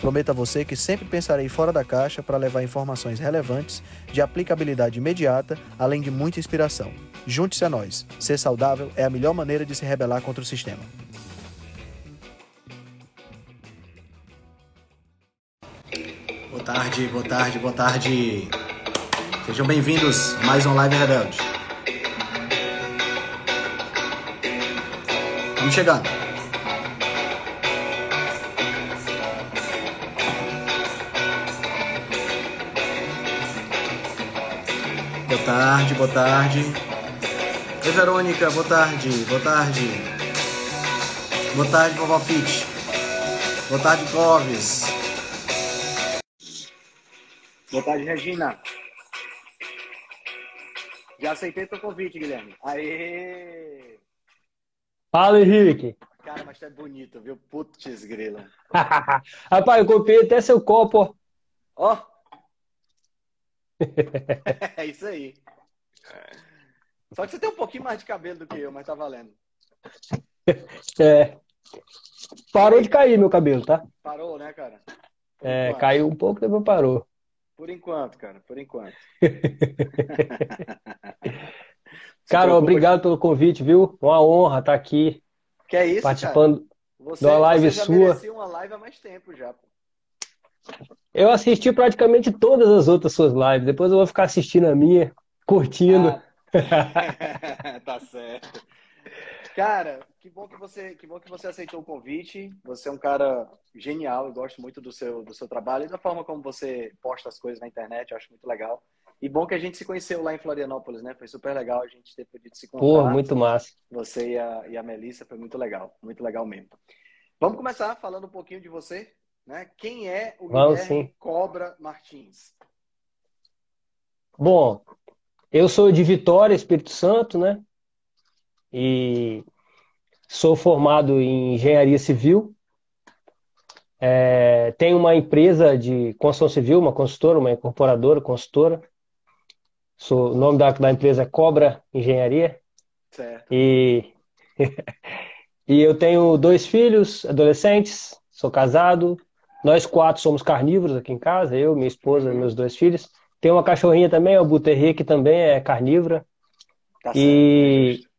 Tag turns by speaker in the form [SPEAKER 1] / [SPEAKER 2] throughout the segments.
[SPEAKER 1] Prometo a você que sempre pensarei fora da caixa para levar informações relevantes, de aplicabilidade imediata, além de muita inspiração. Junte-se a nós. Ser saudável é a melhor maneira de se rebelar contra o sistema. Boa tarde, boa tarde, boa tarde. Sejam bem-vindos a mais um Live Rebelde. Vamos chegando. Boa tarde, boa tarde. Oi, Verônica, boa tarde, boa tarde. Boa tarde, vovó Fit. Boa tarde, Clóvis. Boa tarde, Regina. Já aceitei teu convite, Guilherme. Aê!
[SPEAKER 2] Fala, Henrique.
[SPEAKER 1] Cara, mas tá bonito, viu? Putz, grila.
[SPEAKER 2] Rapaz, eu copiei até seu copo.
[SPEAKER 1] Ó! É isso aí. Só que você tem um pouquinho mais de cabelo do que eu, mas tá valendo.
[SPEAKER 2] É. Parou de cair meu cabelo, tá?
[SPEAKER 1] Parou, né, cara? Por
[SPEAKER 2] É,
[SPEAKER 1] enquanto.
[SPEAKER 2] caiu um pouco, depois parou.
[SPEAKER 1] Por enquanto, cara, por enquanto.
[SPEAKER 2] Cara, obrigado pelo convite, viu? Uma honra estar aqui
[SPEAKER 1] Que é isso, cara?
[SPEAKER 2] participando.
[SPEAKER 1] Você,
[SPEAKER 2] de uma live
[SPEAKER 1] você já
[SPEAKER 2] sua.
[SPEAKER 1] uma live há mais tempo já, pô.
[SPEAKER 2] Eu assisti praticamente todas as outras suas lives. Depois eu vou ficar assistindo a minha, curtindo.
[SPEAKER 1] Ah. tá certo. Cara, que bom que você, que bom que você aceitou o convite. Você é um cara genial, eu gosto muito do seu, do seu trabalho e da forma como você posta as coisas na internet, eu acho muito legal. E bom que a gente se conheceu lá em Florianópolis, né? Foi super legal a gente ter podido se encontrar.
[SPEAKER 2] muito massa.
[SPEAKER 1] Você e a, e a Melissa, foi muito legal, muito legal mesmo. Vamos começar falando um pouquinho de você, né? Quem é o
[SPEAKER 2] Vamos
[SPEAKER 1] Guilherme
[SPEAKER 2] sim.
[SPEAKER 1] Cobra Martins?
[SPEAKER 2] Bom, eu sou de Vitória, Espírito Santo, né? E sou formado em engenharia civil. É, tenho uma empresa de construção civil, uma consultora, uma incorporadora, consultora. Sou, o nome da, da empresa é Cobra Engenharia.
[SPEAKER 1] Certo.
[SPEAKER 2] E, e eu tenho dois filhos, adolescentes, sou casado. Nós quatro somos carnívoros aqui em casa, eu, minha esposa e meus dois filhos. Tem uma cachorrinha também, a Buterri, que também é carnívora.
[SPEAKER 1] Tá
[SPEAKER 2] E-
[SPEAKER 1] certo.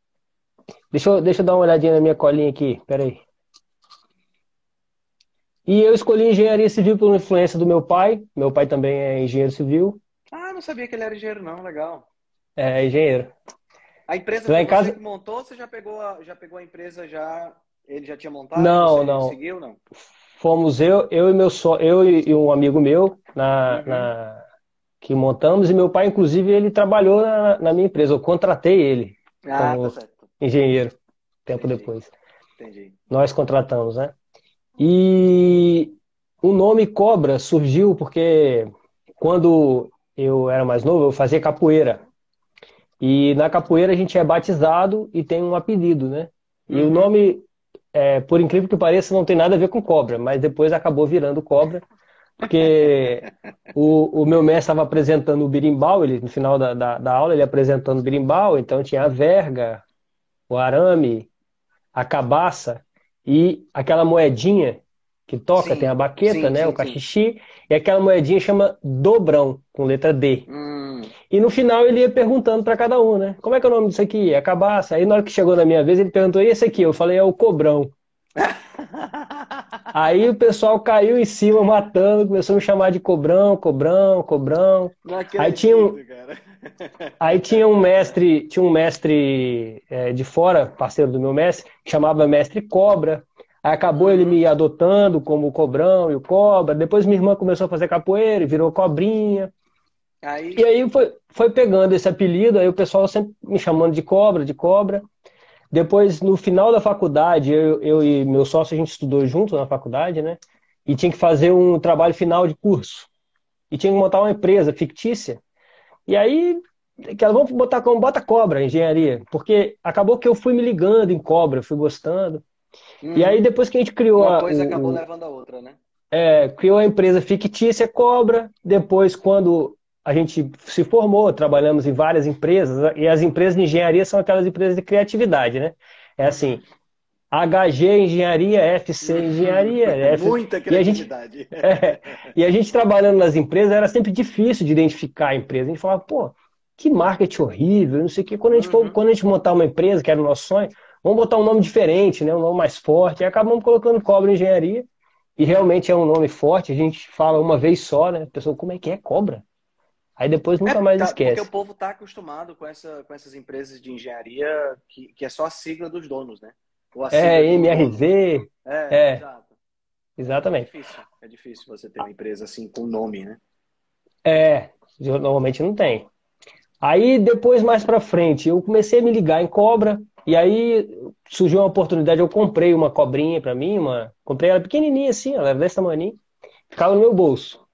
[SPEAKER 2] Deixa eu, deixa eu dar uma olhadinha na minha colinha aqui, peraí. E eu escolhi engenharia civil por influência do meu pai. Meu pai também é engenheiro civil,
[SPEAKER 1] Ah, não sabia que ele era engenheiro, não. Legal.
[SPEAKER 2] é engenheiro.
[SPEAKER 1] A empresa
[SPEAKER 2] Lá
[SPEAKER 1] foi
[SPEAKER 2] em casa-
[SPEAKER 1] você que montou, você já pegou a, já pegou a empresa já, ele já tinha montado?
[SPEAKER 2] Não, não.
[SPEAKER 1] seguiu, não?
[SPEAKER 2] Fomos eu, eu e meu só, eu e um amigo meu na,
[SPEAKER 1] Uhum.
[SPEAKER 2] na- que montamos e meu pai, inclusive, ele trabalhou na, na minha empresa. Eu contratei ele,
[SPEAKER 1] Ah,
[SPEAKER 2] Como-
[SPEAKER 1] tá
[SPEAKER 2] engenheiro, tempo
[SPEAKER 1] Entendi.
[SPEAKER 2] depois.
[SPEAKER 1] Entendi.
[SPEAKER 2] Nós contratamos, né? E o nome Cobra surgiu porque quando eu era mais novo, eu fazia capoeira. E na capoeira a gente é batizado e tem um apelido, né? E o
[SPEAKER 1] Uhum.
[SPEAKER 2] nome, é, por incrível que pareça, não tem nada a ver com cobra, mas depois acabou virando cobra, porque o, o meu mestre estava apresentando o birimbau, ele, no final da, da, da aula ele apresentando o birimbau, então tinha a verga, o arame, a cabaça e aquela moedinha que toca,
[SPEAKER 1] Sim,
[SPEAKER 2] tem a baqueta,
[SPEAKER 1] sim,
[SPEAKER 2] né?
[SPEAKER 1] sim,
[SPEAKER 2] o cachixi, e aquela moedinha chama dobrão, com letra D.
[SPEAKER 1] Hum,
[SPEAKER 2] E no final ele ia perguntando para cada um, né? Como é que é o nome disso aqui? É a cabaça. Aí na hora que chegou na minha vez, ele perguntou, e esse aqui? Eu falei, é o cobrão. Aí o pessoal caiu em cima, matando, começou a me chamar de cobrão, cobrão, cobrão. Aí tinha um-. Aí tinha um mestre, tinha um mestre é, de fora, parceiro do meu mestre, que chamava mestre Cobra. Aí acabou ele me adotando como o cobrão e o cobra. Depois minha irmã começou a fazer capoeira e virou cobrinha.
[SPEAKER 1] Aí,
[SPEAKER 2] E aí foi, foi pegando esse apelido, aí o pessoal sempre me chamando de cobra, de cobra. Depois, no final da faculdade, eu, eu e meu sócio, a gente estudou junto na faculdade, né? E tinha que fazer um trabalho final de curso. E tinha que montar uma empresa fictícia. E aí que elas vão botar como bota cobra, engenharia, porque acabou que eu fui me ligando em cobra, fui gostando. Hum. E aí depois que a gente criou
[SPEAKER 1] Uma
[SPEAKER 2] a,
[SPEAKER 1] coisa o, acabou levando a outra, né?
[SPEAKER 2] É, criou a empresa fictícia Cobra. Depois, quando a gente se formou, trabalhamos em várias empresas, e as empresas de engenharia são aquelas empresas de criatividade, né? É assim, HG Engenharia, FC Engenharia. F...
[SPEAKER 1] Muita criatividade.
[SPEAKER 2] E a, gente, é, e a gente trabalhando nas empresas era sempre difícil de identificar a empresa. A gente falava, pô, que marketing horrível, não sei o quê. Quando a gente, uhum. quando a gente montar uma empresa, que era o nosso sonho, vamos botar um nome diferente, né? um nome mais forte. E acabamos colocando Cobra Engenharia. E realmente é um nome forte, a gente fala uma vez só, né? A pessoa, como é que é cobra? Aí depois nunca é, mais
[SPEAKER 1] tá,
[SPEAKER 2] esquece.
[SPEAKER 1] Porque o povo está acostumado com, essa, com essas empresas de engenharia que, que é só a sigla dos donos, né?
[SPEAKER 2] é, MRV.
[SPEAKER 1] É, é, exato.
[SPEAKER 2] Exatamente.
[SPEAKER 1] É difícil, é difícil você ter uma empresa assim com nome, né?
[SPEAKER 2] É, normalmente não tem. Aí depois, mais pra frente, eu comecei a me ligar em cobra, e aí surgiu uma oportunidade, eu comprei uma cobrinha para mim, uma, comprei ela pequenininha assim, ela era desse tamanho, ficava no meu bolso.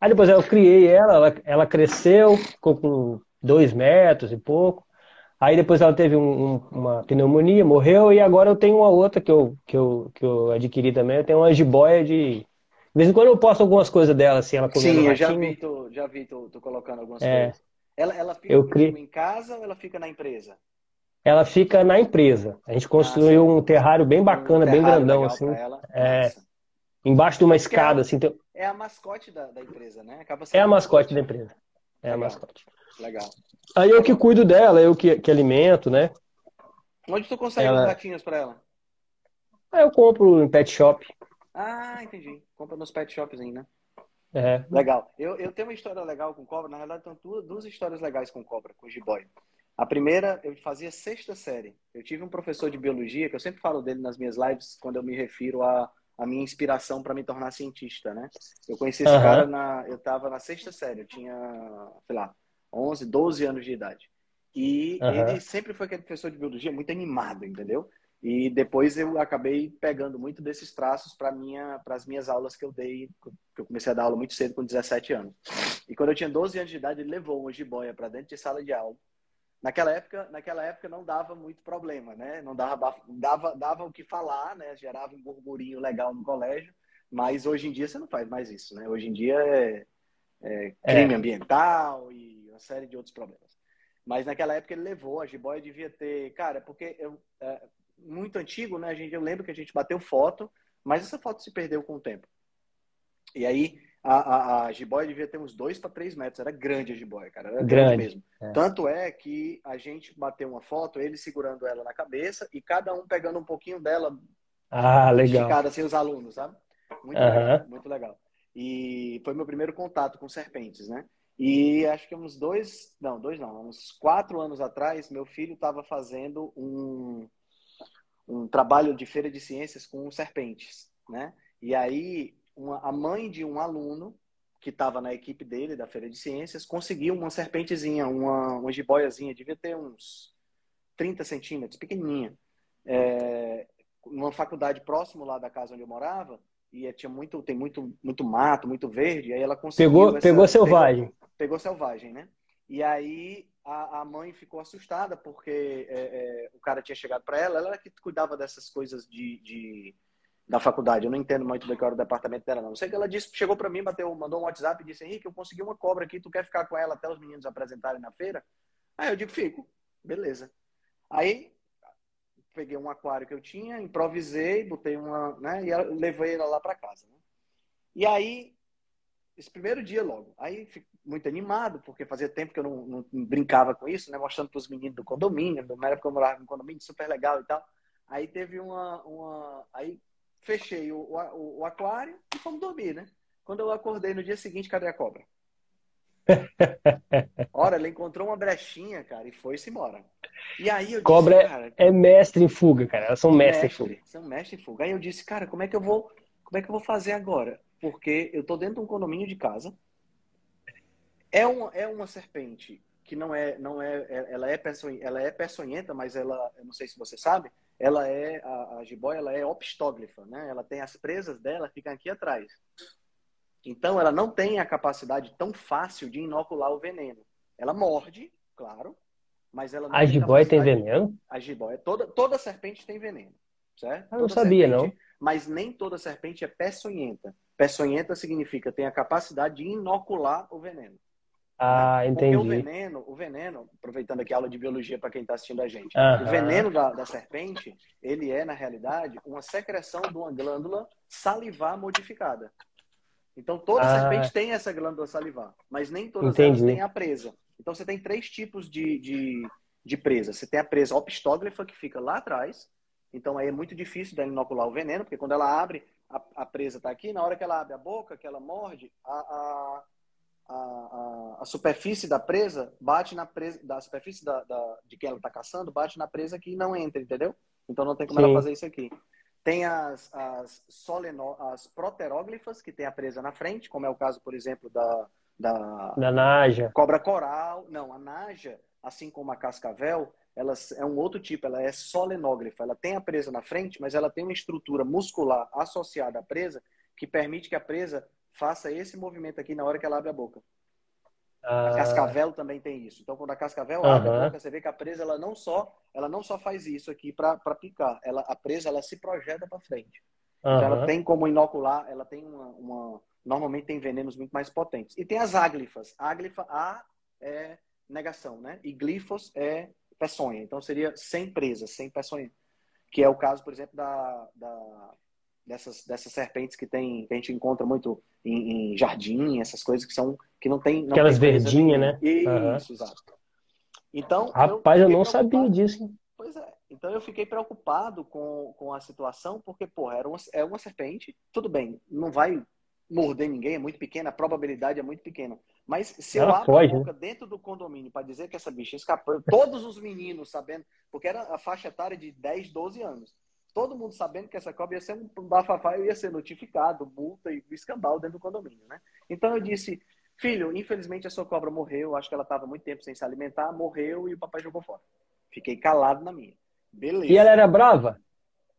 [SPEAKER 2] Aí depois eu criei ela, ela, ela cresceu, ficou com dois metros e pouco. Aí depois ela teve um, um, uma pneumonia, morreu, e agora eu tenho uma outra que eu, que eu, que eu adquiri também. Eu tenho uma jiboia de. De vez em quando eu posto algumas coisas dela, assim, ela
[SPEAKER 1] comendo Sim, eu já vi, tu, já vi tu, tu colocando algumas é, coisas. Ela, ela fica eu cri... em casa ou ela fica na empresa?
[SPEAKER 2] Ela fica na empresa. A gente construiu ah, um terrário bem bacana, um bem grandão, assim. É, embaixo de uma escada,
[SPEAKER 1] é,
[SPEAKER 2] assim. Tem...
[SPEAKER 1] É a mascote da, da empresa, né?
[SPEAKER 2] é a mascote da empresa. É Legal. a mascote.
[SPEAKER 1] Legal.
[SPEAKER 2] Aí eu que cuido dela, eu que, que alimento, né?
[SPEAKER 1] Onde tu consegue ela... os gatinhos para ela?
[SPEAKER 2] Aí eu compro em pet shop.
[SPEAKER 1] Ah, entendi. Compra nos pet shops, né?
[SPEAKER 2] É.
[SPEAKER 1] Legal. Eu, eu tenho uma história legal com cobra. Na verdade, tenho duas, duas histórias legais com cobra, com jiboia. A primeira, eu fazia sexta série. Eu tive um professor de biologia, que eu sempre falo dele nas minhas lives, quando eu me refiro à, à minha inspiração para me tornar cientista, né? Eu conheci esse uhum. cara, na, eu estava na sexta série, eu tinha, sei lá, 11, 12 anos de idade. E uhum. ele sempre foi aquele professor de biologia muito animado, entendeu? E depois eu acabei pegando muito desses traços para minha, as minhas aulas que eu dei, que eu comecei a dar aula muito cedo, com 17 anos. E quando eu tinha 12 anos de idade, ele levou uma jiboia para dentro de sala de aula Naquela época, naquela época não dava muito problema, né? Não dava, dava, dava o que falar, né? Gerava um burburinho legal no colégio, mas hoje em dia você não faz mais isso, né? Hoje em dia é, é crime é. ambiental e uma série de outros problemas. Mas naquela época ele levou, a jiboia devia ter, cara, porque eu, é, muito antigo, né? A gente, eu lembro que a gente bateu foto, mas essa foto se perdeu com o tempo. E aí a, a, a jiboia devia ter uns 2 para 3 metros. Era grande a jiboia, cara. Era grande, mesmo. É. Tanto é que a gente bateu uma foto, ele segurando ela na cabeça e cada um pegando um pouquinho dela.
[SPEAKER 2] Ah, legal.
[SPEAKER 1] Esticada, assim, os alunos, sabe? Muito legal, muito legal. E foi meu primeiro contato com serpentes, né? E acho que uns dois, não, dois não, uns quatro anos atrás, meu filho estava fazendo um, um trabalho de feira de ciências com serpentes, né? E aí uma, a mãe de um aluno que estava na equipe dele, da Feira de Ciências, conseguiu uma serpentezinha, uma, uma jiboiazinha, devia ter uns 30 centímetros, pequenininha. É, numa faculdade próximo lá da casa onde eu morava, e tinha muito, tem muito, muito mato, muito verde, aí ela conseguiu...
[SPEAKER 2] Pegou, essa, pegou selvagem.
[SPEAKER 1] Pegou, pegou, selvagem, né? E aí a, a mãe ficou assustada, porque é, é, o cara tinha chegado para ela, ela era que cuidava dessas coisas de, de da faculdade. Eu não entendo muito bem qual era o departamento dela, não. Sei que ela disse, chegou para mim, bateu, mandou um WhatsApp e disse: Henrique, eu consegui uma cobra aqui, tu quer ficar com ela até os meninos apresentarem na feira? Aí eu digo: fico. Beleza. Aí peguei um aquário que eu tinha, improvisei, botei uma, né, e levei ela lá para casa. Né? E aí, esse primeiro dia logo, aí fico muito animado, porque fazia tempo que eu não, não brincava com isso, né, mostrando para os meninos do condomínio, na época eu morava no condomínio, super legal e tal. Aí teve uma, uma aí fechei o, o, o aquário e fomos dormir, né? Quando eu acordei no dia seguinte, cadê a cobra? Ora, ela encontrou uma brechinha, cara, e foi-se embora. E aí eu
[SPEAKER 2] Cobra disse, cara, é mestre em fuga, cara. Elas são mestre, mestre, em fuga.
[SPEAKER 1] São mestre em fuga. Aí eu disse, cara, como é que eu vou, como é que eu vou fazer agora? Porque eu tô dentro de um condomínio de casa. É uma, é uma serpente que não é, não é, ela é, ela é peçonhenta, mas ela, eu não sei se você sabe, ela é a, a jiboia, ela é opstóglifa, né? Ela tem as presas dela ficam aqui atrás. Então ela não tem a capacidade tão fácil de inocular o veneno. Ela morde, claro. Mas ela
[SPEAKER 2] a jiboia tem veneno?
[SPEAKER 1] A jiboia, toda, toda serpente tem veneno, certo?
[SPEAKER 2] Eu não sabia, serpente, não.
[SPEAKER 1] Mas nem toda serpente é peçonhenta. Peçonhenta significa tem a capacidade de inocular o veneno.
[SPEAKER 2] Ah, entendi.
[SPEAKER 1] Porque o veneno, o veneno, aproveitando aqui a aula de biologia para quem está assistindo a gente, o veneno da, da, serpente, ele é, na realidade, uma secreção de uma glândula salivar modificada. Então, toda ah. serpente tem essa glândula salivar, mas nem todas entendi. elas têm a presa. Então, você tem três tipos de, de, de presa. Você tem a presa opistóglifa, que fica lá atrás. Então, aí é muito difícil dela inocular o veneno, porque quando ela abre, a, a presa está aqui. Na hora que ela abre a boca, que ela morde, a, a a, a, a, superfície da presa bate na presa, da superfície da, da de quem ela está caçando, bate na presa que não entra, entendeu? Então não tem como Sim. ela fazer isso aqui. Tem as, as, soleno, as proteróglifas, que tem a presa na frente, como é o caso, por exemplo, da, da,
[SPEAKER 2] da naja.
[SPEAKER 1] cobra coral. Não, a naja, assim como a cascavel, ela é um outro tipo, ela é solenóglifa. Ela tem a presa na frente, mas ela tem uma estrutura muscular associada à presa que permite que a presa faça esse movimento aqui na hora que ela abre a boca. Ah. A cascavel também tem isso. Então, quando a cascavel abre a boca, você vê que a presa ela não só ela não só faz isso aqui para picar. Ela, a presa ela se projeta para frente. Então, ela tem como inocular. Ela tem uma, uma, normalmente tem venenos muito mais potentes. E tem as áglifas. Áglifa A é negação, né? E glifos é peçonha. Então seria sem presa, sem peçonha. Que é o caso, por exemplo, da, da dessas, dessas serpentes que tem que a gente encontra muito em, em jardim, essas coisas que são que não tem não
[SPEAKER 2] aquelas verdinhas, né?
[SPEAKER 1] Isso, uhum. exato. Então,
[SPEAKER 2] rapaz, eu, eu não sabia disso.
[SPEAKER 1] Pois é. Então eu fiquei preocupado com, com a situação porque, porra, era uma, é uma serpente, tudo bem, não vai morder ninguém, é muito pequena, a probabilidade é muito pequena. Mas se Ela eu abro a boca né? dentro do condomínio para dizer que essa bicha escapou, todos os meninos sabendo, porque era a faixa etária de 10, 12 anos todo mundo sabendo que essa cobra ia ser um bafafá, eu ia ser notificado, multa e escambau dentro do condomínio, né? Então eu disse, filho, infelizmente a sua cobra morreu, acho que ela estava muito tempo sem se alimentar, morreu e o papai jogou fora. Fiquei calado na minha. Beleza.
[SPEAKER 2] E ela era brava?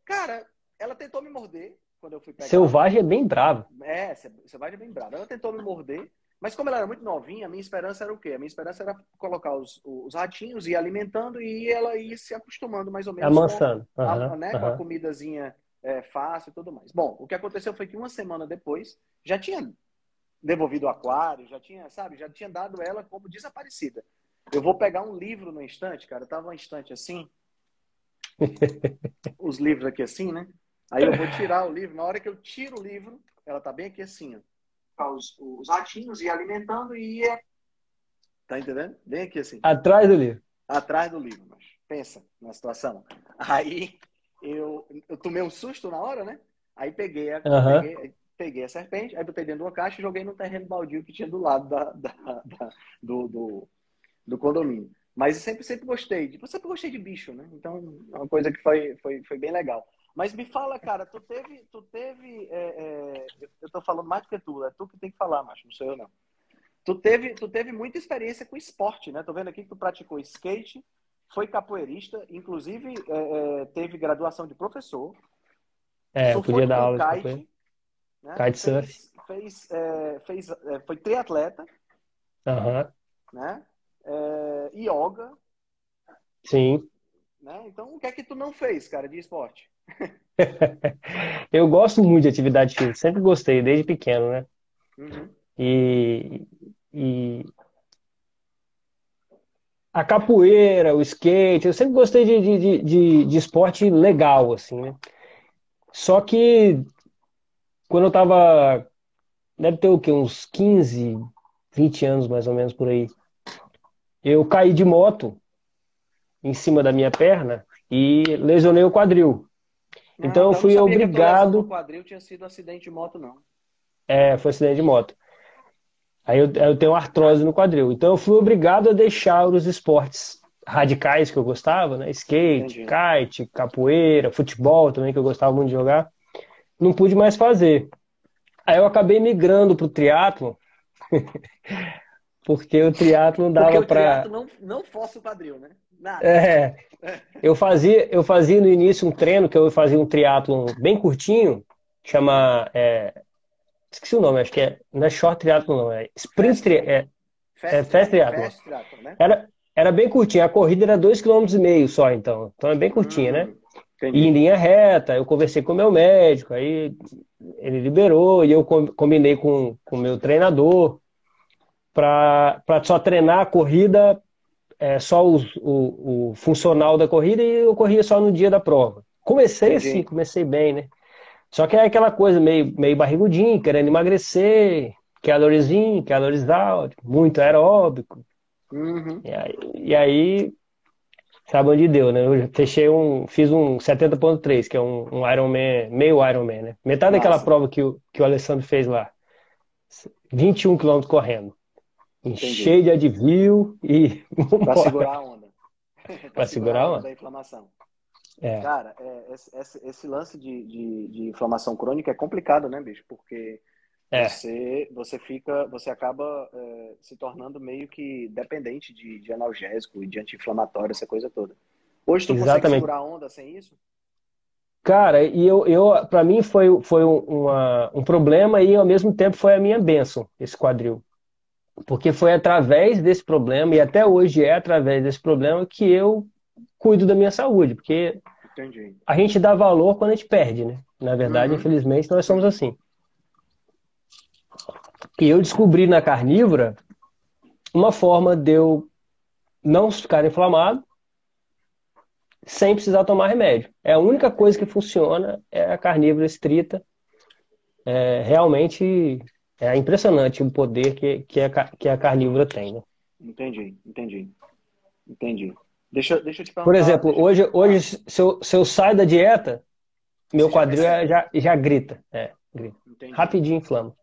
[SPEAKER 1] Cara, ela tentou me morder quando eu fui pegar.
[SPEAKER 2] Selvagem é bem brava.
[SPEAKER 1] É, selvagem é bem brava. Ela tentou me morder, mas como ela era muito novinha, a minha esperança era o quê? A minha esperança era colocar os, os ratinhos, ir alimentando e ela ir se acostumando mais ou menos
[SPEAKER 2] Amansando.
[SPEAKER 1] com, uhum, a, né, uhum. com a comidazinha é, fácil e tudo mais. Bom, o que aconteceu foi que uma semana depois já tinha devolvido o aquário, já tinha, sabe, já tinha dado ela como desaparecida. Eu vou pegar um livro no instante, cara, tava um instante assim, os livros aqui assim, né? Aí eu vou tirar o livro, na hora que eu tiro o livro, ela tá bem aqui assim, ó os, os ratinhos, ia alimentando e ia. Tá entendendo? Bem aqui assim.
[SPEAKER 2] Atrás do livro.
[SPEAKER 1] Atrás do livro, mas pensa na situação. Aí eu, eu tomei um susto na hora, né? Aí peguei a, uhum. peguei, peguei, a serpente, aí botei dentro de uma caixa e joguei no terreno baldio que tinha do lado da, da, da do, do, do, condomínio. Mas eu sempre, sempre gostei. Tipo, eu sempre gostei de bicho, né? Então, é uma coisa que foi, foi, foi bem legal. Mas me fala, cara, tu teve. Tu teve é, é, eu tô falando mais do que tu, é tu que tem que falar, macho, não sou eu não. Tu teve, tu teve muita experiência com esporte, né? Tô vendo aqui que tu praticou skate, foi capoeirista, inclusive é, é teve graduação de professor.
[SPEAKER 2] É, eu podia dar aula
[SPEAKER 1] kite,
[SPEAKER 2] de né? Kite surf.
[SPEAKER 1] Fez, fez, é, fez é, foi triatleta.
[SPEAKER 2] Aham.
[SPEAKER 1] Uhum. Né? yoga.
[SPEAKER 2] Sim.
[SPEAKER 1] Né? Então, o que é que tu não fez, cara, de esporte?
[SPEAKER 2] eu gosto muito de atividade física, sempre gostei, desde pequeno, né?
[SPEAKER 1] Uhum.
[SPEAKER 2] E, e a capoeira, o skate, eu sempre gostei de, de, de, de, esporte legal, assim, né? Só que quando eu tava, deve ter o quê? Uns 15, 20 anos mais ou menos por aí, eu caí de moto em cima da minha perna e lesionei o quadril. Ah, então eu fui obrigado.
[SPEAKER 1] O quadril tinha sido acidente de moto, não.
[SPEAKER 2] É, foi acidente de moto. Aí eu, eu tenho artrose no quadril. Então eu fui obrigado a deixar os esportes radicais que eu gostava, né? Skate, Entendi. kite, capoeira, futebol também, que eu gostava muito de jogar. Não pude mais fazer. Aí eu acabei migrando para o triatlo, porque o triatlo não dava para.
[SPEAKER 1] Não, não fosse o quadril, né?
[SPEAKER 2] Nada. É. Eu fazia, eu fazia no início um treino que eu fazia um triatlo bem curtinho, chama. É, esqueci o nome, acho que é. Não é short triatlo, não, é sprint triatlo. É, fast, é fast triatlo. Fast triatlo né? Era, era bem curtinha. A corrida era 2,5 km só, então. Então é bem curtinha, né? Entendi. E em linha reta, eu conversei com o meu médico, aí ele liberou e eu combinei com o meu treinador para só treinar a corrida, é, só o, o, o, funcional da corrida e eu corria só no dia da prova. Comecei Entendi. assim, comecei bem, né? Só que é aquela coisa meio, meio barrigudinho, querendo emagrecer, calories in, calories out, muito aeróbico. Uhum. E, aí, e aí, sabe onde deu, né? Eu fechei um, fiz um 70.3, que é um, um Ironman, meio Ironman, né? Metade Nossa. daquela prova que o, que o Alessandro fez lá. 21 km correndo. Cheio de advil e.
[SPEAKER 1] Pra segurar a onda.
[SPEAKER 2] pra, segurar a onda.
[SPEAKER 1] Da inflamação. É. Cara, é, esse, esse, lance de, de, de, inflamação crônica é complicado, né, bicho? Porque é. Você, você fica, você acaba é, se tornando meio que dependente de, de analgésico e de anti-inflamatório, essa coisa toda. Hoje tu Exatamente. consegue segurar a onda sem isso?
[SPEAKER 2] Cara, e eu, eu para mim foi, foi uma, um problema e ao mesmo tempo foi a minha bênção, esse quadril. Porque foi através desse problema, e até hoje é através desse problema, que eu cuido da minha saúde. Porque Entendi. a gente dá valor quando a gente perde, né? Na verdade, uhum. infelizmente, nós somos assim. E eu descobri na carnívora uma forma de eu não ficar inflamado sem precisar tomar remédio. É a única coisa que funciona é a carnívora estrita. É, realmente é impressionante o poder que, que, a, que a carnívora tem. Né?
[SPEAKER 1] Entendi, entendi. Entendi. Deixa, deixa eu te perguntar.
[SPEAKER 2] Por exemplo, hoje, hoje se, eu, se eu saio da dieta, meu Você quadril já, já, já grita. É, grita. Rapidinho inflama.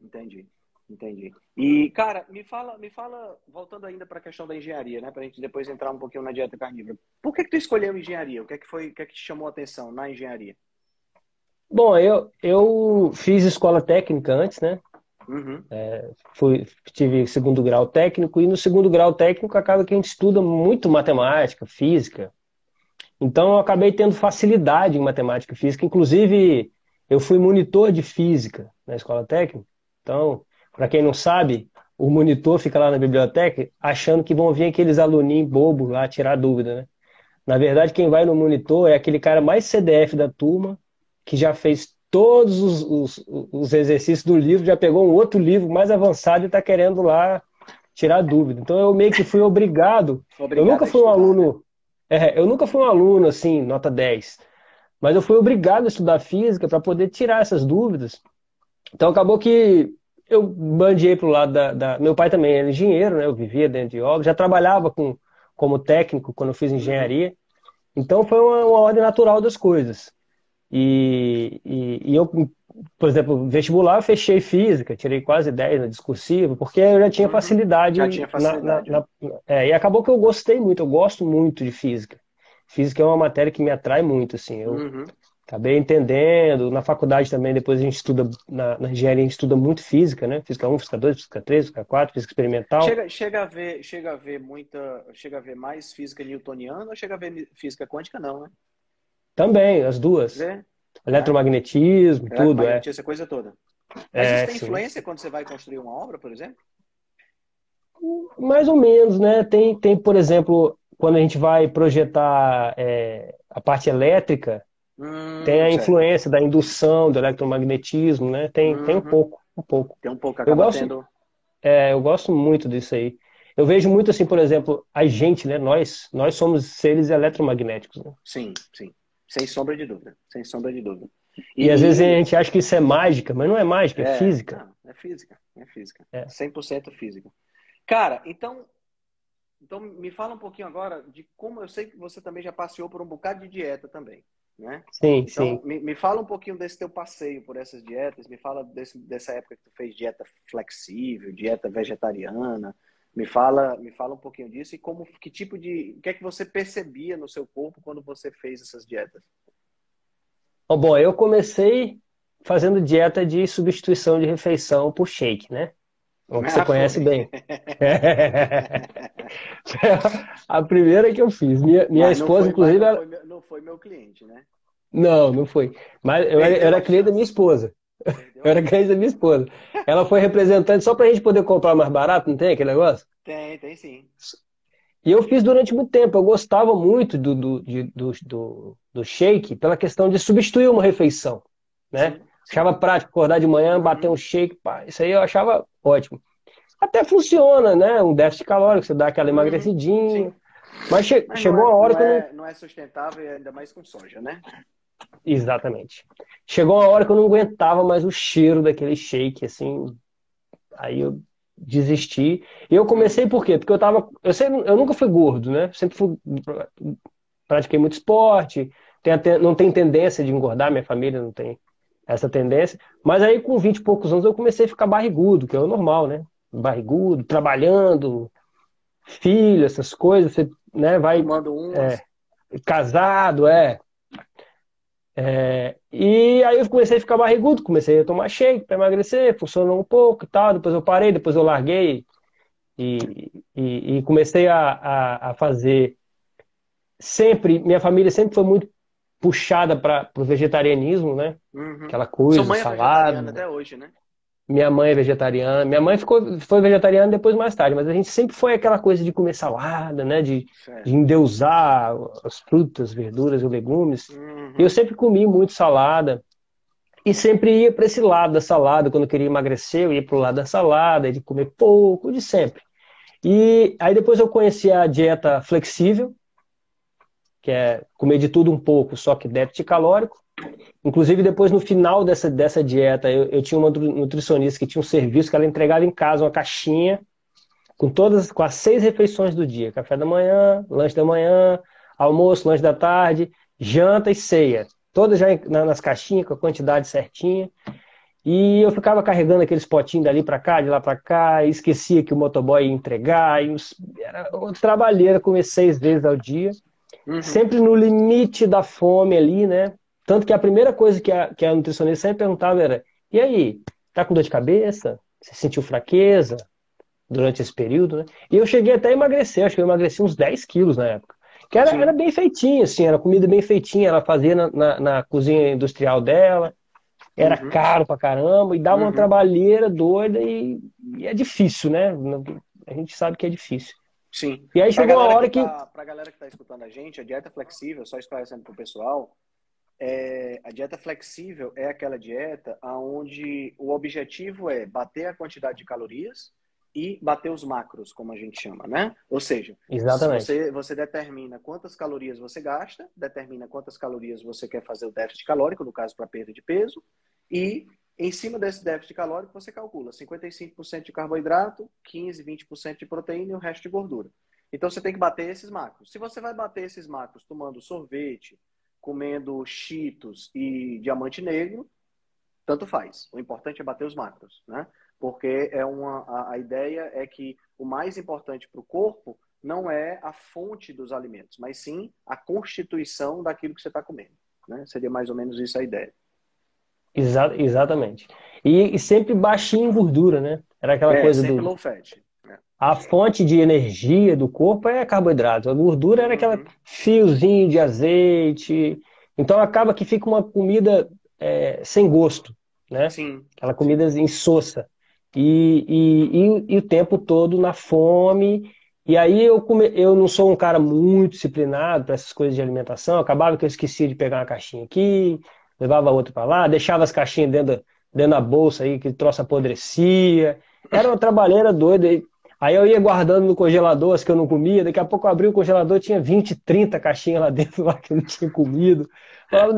[SPEAKER 1] Entendi, entendi. E, cara, me fala, me fala, voltando ainda para a questão da engenharia, né? Para a gente depois entrar um pouquinho na dieta carnívora. Por que, que tu escolheu engenharia? O que é que foi, o que é que te chamou a atenção na engenharia?
[SPEAKER 2] Bom, eu, eu fiz escola técnica antes, né? Uhum. É, fui, tive segundo grau técnico, e no segundo grau técnico acaba que a gente estuda muito matemática, física. Então eu acabei tendo facilidade em matemática e física. Inclusive, eu fui monitor de física na escola técnica. Então, para quem não sabe, o monitor fica lá na biblioteca achando que vão vir aqueles aluninhos bobos lá tirar dúvida, né? Na verdade, quem vai no monitor é aquele cara mais CDF da turma, que já fez todos os, os, os exercícios do livro, já pegou um outro livro mais avançado e está querendo lá tirar dúvida. Então eu meio que fui obrigado. obrigado eu nunca fui um aluno. É, eu nunca fui um aluno assim, nota 10. Mas eu fui obrigado a estudar física para poder tirar essas dúvidas. Então acabou que eu bandiei para o lado da, da, Meu pai também era engenheiro, né? Eu vivia dentro de obra, já trabalhava com, como técnico quando eu fiz engenharia. Então foi uma, uma ordem natural das coisas. E, e, e, eu, por exemplo, vestibular, eu fechei física, tirei quase 10 na discursiva, porque eu já tinha uhum. facilidade. Já tinha facilidade. Na, na, na, é, e acabou que eu gostei muito, eu gosto muito de física. Física é uma matéria que me atrai muito, assim. Eu, uhum. Acabei entendendo. Na faculdade também, depois a gente estuda, na, na, engenharia, a gente estuda muito física, né? Física 1, física 2, física 3, física 4, física experimental.
[SPEAKER 1] Chega, chega, a ver, chega a ver muita. Chega a ver mais física newtoniana ou chega a ver física quântica, não, né?
[SPEAKER 2] Também, as duas. É. Eletromagnetismo, é. tudo. É.
[SPEAKER 1] Essa coisa toda. Mas é, isso tem influência sim. quando você vai construir uma obra, por exemplo?
[SPEAKER 2] Mais ou menos, né? Tem, tem por exemplo, quando a gente vai projetar é, a parte elétrica, Hum, tem a influência da indução, do eletromagnetismo, né? Tem, uhum. tem um pouco, um pouco.
[SPEAKER 1] Tem um pouco, acaba
[SPEAKER 2] eu gosto,
[SPEAKER 1] tendo...
[SPEAKER 2] É, eu gosto muito disso aí. Eu vejo muito assim, por exemplo, a gente, né? Nós, nós somos seres eletromagnéticos. Né?
[SPEAKER 1] Sim, sim. Sem sombra de dúvida. Sem sombra de dúvida.
[SPEAKER 2] E, e às vezes a gente acha que isso é mágica, mas não é mágica, é, é física.
[SPEAKER 1] Não, é física, é física. É. 100% física. Cara, então, então me fala um pouquinho agora de como eu sei que você também já passeou por um bocado de dieta também né?
[SPEAKER 2] Sim,
[SPEAKER 1] então,
[SPEAKER 2] sim.
[SPEAKER 1] Me, me fala um pouquinho desse teu passeio por essas dietas, me fala desse, dessa época que tu fez dieta flexível, dieta vegetariana, me fala, me fala um pouquinho disso e como, que tipo de, o que é que você percebia no seu corpo quando você fez essas dietas?
[SPEAKER 2] Bom, eu comecei fazendo dieta de substituição de refeição por shake, né? O que você ah, conhece bem. a primeira que eu fiz. Minha, minha esposa, foi, inclusive.
[SPEAKER 1] Não foi, meu, não foi, meu, cliente, né?
[SPEAKER 2] Não, não foi. Mas eu, era, eu era cliente da minha esposa. Perdeu eu era cliente da minha esposa. Ela foi representante só pra gente poder comprar mais barato, não tem aquele negócio?
[SPEAKER 1] Tem, tem sim.
[SPEAKER 2] E eu fiz durante muito tempo. Eu gostava muito do, do, do, do, do shake pela questão de substituir uma refeição, né? Achava prático acordar de manhã, bater um shake, pá, isso aí eu achava ótimo. Até funciona, né? Um déficit calórico, você dá aquela uhum. emagrecidinha. Mas, che Mas chegou
[SPEAKER 1] é,
[SPEAKER 2] a hora
[SPEAKER 1] não
[SPEAKER 2] que
[SPEAKER 1] é, não... não é sustentável, ainda mais com soja, né?
[SPEAKER 2] Exatamente. Chegou a hora que eu não aguentava mais o cheiro daquele shake, assim. Aí eu desisti. E eu comecei por quê? Porque eu tava. Eu, sempre, eu nunca fui gordo, né? Sempre fui, pratiquei muito esporte, tem, não tem tendência de engordar, minha família não tem essa tendência. Mas aí, com 20 e poucos anos, eu comecei a ficar barrigudo, que é o normal, né? Barrigudo, trabalhando, filho, essas coisas, você né, vai.
[SPEAKER 1] um.
[SPEAKER 2] É, casado, é. É, e aí eu comecei a ficar barrigudo, comecei a tomar shake para emagrecer, funcionou um pouco e tal, depois eu parei, depois eu larguei e, e, e comecei a, a, a, fazer sempre, minha família sempre foi muito puxada para o vegetarianismo, né?
[SPEAKER 1] Uhum.
[SPEAKER 2] Aquela coisa,
[SPEAKER 1] Sua mãe é
[SPEAKER 2] salada.
[SPEAKER 1] até hoje, né?
[SPEAKER 2] Minha mãe é vegetariana. Minha mãe ficou, foi vegetariana depois mais tarde, mas a gente sempre foi aquela coisa de comer salada, né? De, de endeusar as frutas, verduras e legumes.
[SPEAKER 1] Uhum.
[SPEAKER 2] E eu sempre comi muito salada. E sempre ia para esse lado da salada. Quando eu queria emagrecer, eu ia para o lado da salada, de comer pouco, de sempre. E aí depois eu conheci a dieta flexível, que é comer de tudo um pouco, só que déficit calórico. Inclusive, depois, no final dessa, dessa dieta, eu, eu tinha uma nutricionista que tinha um serviço que ela entregava em casa uma caixinha com todas, com as seis refeições do dia: café da manhã, lanche da manhã, almoço, lanche da tarde, janta e ceia. Todas já nas caixinhas, com a quantidade certinha. E eu ficava carregando aqueles potinhos dali para cá, de lá para cá, esquecia que o motoboy ia entregar. E era outra trabalheira comer seis vezes ao dia. Uhum. Sempre no limite da fome ali, né? Tanto que a primeira coisa que a, que a nutricionista sempre perguntava era: e aí, tá com dor de cabeça? Você sentiu fraqueza durante esse período, né? E eu cheguei até a emagrecer, acho que eu emagreci uns 10 quilos na época. Que era, era bem feitinha, assim, era comida bem feitinha, ela fazia na, na, na cozinha industrial dela, era uhum. caro pra caramba, e dava uhum. uma trabalheira doida e, e, é difícil, né? A gente sabe que é difícil.
[SPEAKER 1] Sim.
[SPEAKER 2] E aí pra chegou a hora que.
[SPEAKER 1] Tá, pra galera que tá escutando a gente, a dieta flexível, só esclarecendo pro pessoal, é, a dieta flexível é aquela dieta onde o objetivo é bater a quantidade de calorias e bater os macros, como a gente chama, né? Ou seja. Você, você determina quantas calorias você gasta, determina quantas calorias você quer fazer o déficit calórico, no caso para perda de peso, e em cima desse déficit calórico você calcula 55% de carboidrato, 15, 20% de proteína e o resto de gordura. Então você tem que bater esses macros. Se você vai bater esses macros tomando sorvete, comendo cheetos e diamante negro, tanto faz. O importante é bater os macros, né? Porque é uma, a, a ideia é que o mais importante para o corpo não é a fonte dos alimentos, mas sim a constituição daquilo que você está comendo. Né? Seria mais ou menos isso a ideia.
[SPEAKER 2] Exa exatamente. E, e, sempre baixinho em gordura, né? Era aquela
[SPEAKER 1] é,
[SPEAKER 2] coisa
[SPEAKER 1] sempre
[SPEAKER 2] do.
[SPEAKER 1] low fat.
[SPEAKER 2] A fonte de energia do corpo é carboidrato. A gordura era aquele uhum. fiozinho de azeite. Então acaba que fica uma comida é, sem gosto, né?
[SPEAKER 1] Sim.
[SPEAKER 2] Aquela comida insossa. E, e, e, e, o tempo todo na fome. E aí eu, come... eu não sou um cara muito disciplinado para essas coisas de alimentação. Acabava que eu esquecia de pegar uma caixinha aqui, levava outra para lá, deixava as caixinhas dentro, dentro da bolsa aí, que troço apodrecia. Era uma trabalheira doida. Aí eu ia guardando no congelador as que eu não comia, daqui a pouco eu abri o congelador, tinha 20, 30 caixinhas lá dentro lá que eu não tinha comido.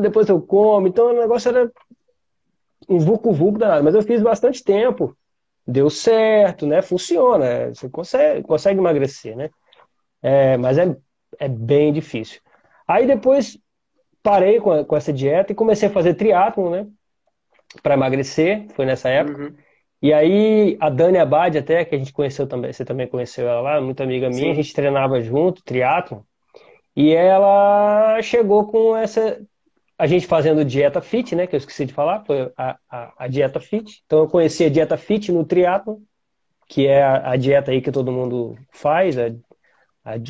[SPEAKER 2] Depois eu como. Então o negócio era um vucu-vucu danado. Mas eu fiz bastante tempo. Deu certo, né? Funciona. Você consegue, consegue emagrecer, né? É, mas é, é bem difícil. Aí depois parei com, com essa dieta e comecei a fazer triatlon, né? Para emagrecer, foi nessa época. Uhum. E aí, a Dani Abad, até, que a gente conheceu também, você também conheceu ela lá, muito amiga minha, Sim. a gente treinava junto, triatlo. E ela chegou com essa. A gente fazendo dieta fit, né? Que eu esqueci de falar, foi a, a, a dieta fit. Então eu conheci a dieta fit no triatlo, que é a, a, dieta aí que todo mundo faz,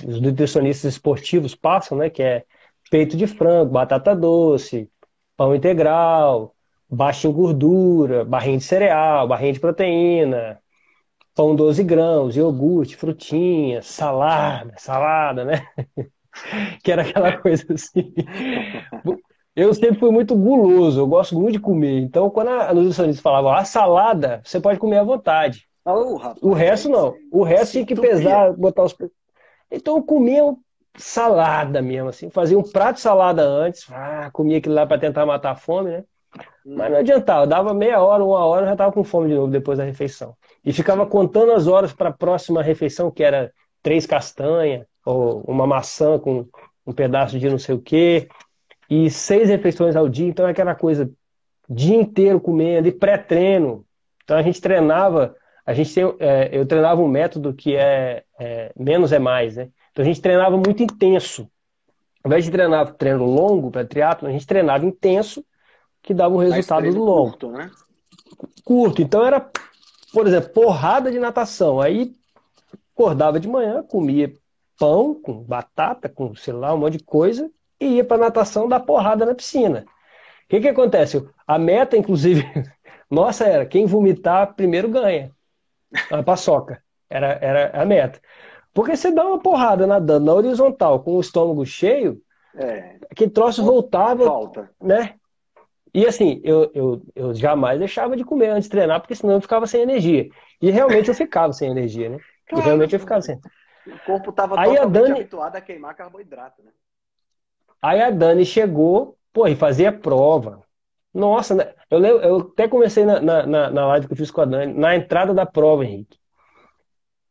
[SPEAKER 2] os nutricionistas esportivos passam, né? Que é peito de frango, batata doce, pão integral, baixa em gordura, barrinha de cereal, barrinha de proteína, pão 12 grãos, iogurte, frutinha, salada, salada, né? que era aquela coisa assim. Eu sempre fui muito guloso, eu gosto muito de comer. Então, quando a nutricionista falava, a salada, você pode comer à vontade. Oh, rapaz, o resto não. O resto tinha que pesar, botar os. Então eu comia salada mesmo, assim. Fazia um prato de salada antes, ah, comia aquilo lá para tentar matar a fome, né? Mas não adiantava, dava meia hora, uma hora, já estava com fome de novo depois da refeição. E ficava contando as horas para a próxima refeição, que era três castanhas, ou uma maçã com um pedaço de não sei o quê, e seis refeições ao dia, então é aquela coisa, dia inteiro comendo, e pré-treino. Então a gente treinava, a gente tem, é, eu treinava um método que é, é menos é mais, né? Então a gente treinava muito intenso. Ao invés de treinar treino longo para triatlo, a gente treinava intenso que dava um resultado longo. Curto, né? Curto. Então era, por exemplo, porrada de natação. Aí acordava de manhã, comia pão com batata, com sei lá, um monte de coisa, e ia para natação dar porrada na piscina. O que, que acontece? A meta, inclusive, nossa era quem vomitar primeiro ganha. A paçoca. Era, era a meta. Porque você dá uma porrada nadando na horizontal com o estômago cheio, é. aquele troço voltava. Volta. Né? E assim, eu, eu, eu jamais deixava de comer antes de treinar, porque senão eu ficava sem energia. E realmente eu ficava sem energia, né? Claro. E realmente eu ficava sem.
[SPEAKER 3] O corpo estava totalmente Dani... habituado a queimar carboidrato, né?
[SPEAKER 2] Aí a Dani chegou, pô, e fazia prova. Nossa, né? eu, lembro, eu até comecei na, na, na live que eu fiz com a Dani, na entrada da prova, Henrique.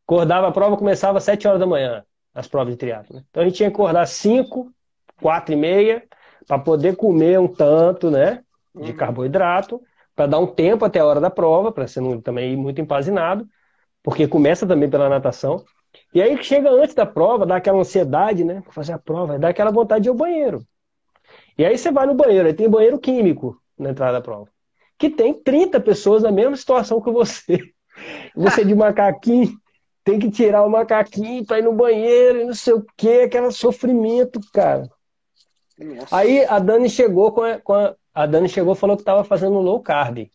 [SPEAKER 2] Acordava, a prova começava às 7 horas da manhã, as provas de triatlo. Né? Então a gente tinha que acordar 5, 4 e meia, para poder comer um tanto, né? De uhum. carboidrato, para dar um tempo até a hora da prova, para você não também ir muito empazinado, porque começa também pela natação. E aí chega antes da prova, dá aquela ansiedade, né? Fazer a prova, dá aquela vontade de ir ao banheiro. E aí você vai no banheiro, aí tem banheiro químico na entrada da prova. Que tem 30 pessoas na mesma situação que você. Você de macaquinho, tem que tirar o macaquinho para ir no banheiro e não sei o que, aquele sofrimento, cara. Nossa. Aí a Dani chegou com a, com a, a Dani chegou e falou que estava fazendo low carb.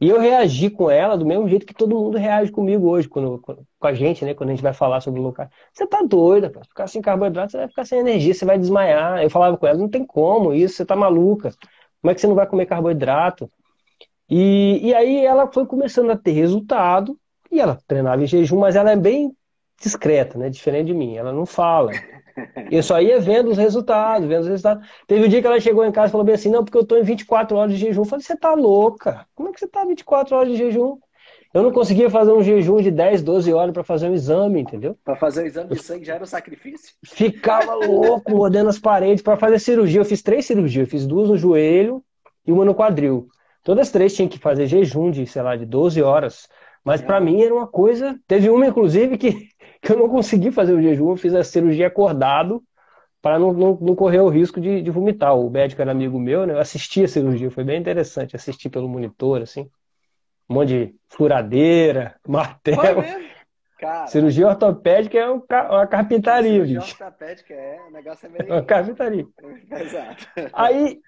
[SPEAKER 2] E eu reagi com ela do mesmo jeito que todo mundo reage comigo hoje, quando, com a gente, né? Quando a gente vai falar sobre low carb. Você tá doida, cara. Ficar sem carboidrato, você vai ficar sem energia, você vai desmaiar. Eu falava com ela, não tem como isso, você tá maluca. Como é que você não vai comer carboidrato? E, e aí ela foi começando a ter resultado, e ela treinava em jejum, mas ela é bem discreta, né? Diferente de mim. Ela não fala. Eu só ia vendo os resultados, vendo os resultados. Teve um dia que ela chegou em casa e falou bem assim, não, porque eu estou em 24 horas de jejum. Eu falei, você tá louca? Como é que você tá 24 horas de jejum? Eu não conseguia fazer um jejum de 10, 12 horas para fazer um exame, entendeu?
[SPEAKER 3] Para fazer o exame de sangue já era um sacrifício?
[SPEAKER 2] Ficava louco, mordendo as paredes para fazer cirurgia. Eu fiz três cirurgias, eu fiz duas no joelho e uma no quadril. Todas as três tinham que fazer jejum de, sei lá, de 12 horas. Mas é. para mim era uma coisa. Teve uma, inclusive, que que eu não consegui fazer o jejum, eu fiz a cirurgia acordado para não, não, não, correr o risco de, de, vomitar. O médico era amigo meu, né? Eu assisti a cirurgia, foi bem interessante, assisti pelo monitor, assim. Um monte de furadeira, martelo. Cirurgia ortopédica é uma carpintaria, cirurgia bicho. ortopédica é, o negócio é meio... É uma carpintaria. Exato. Aí,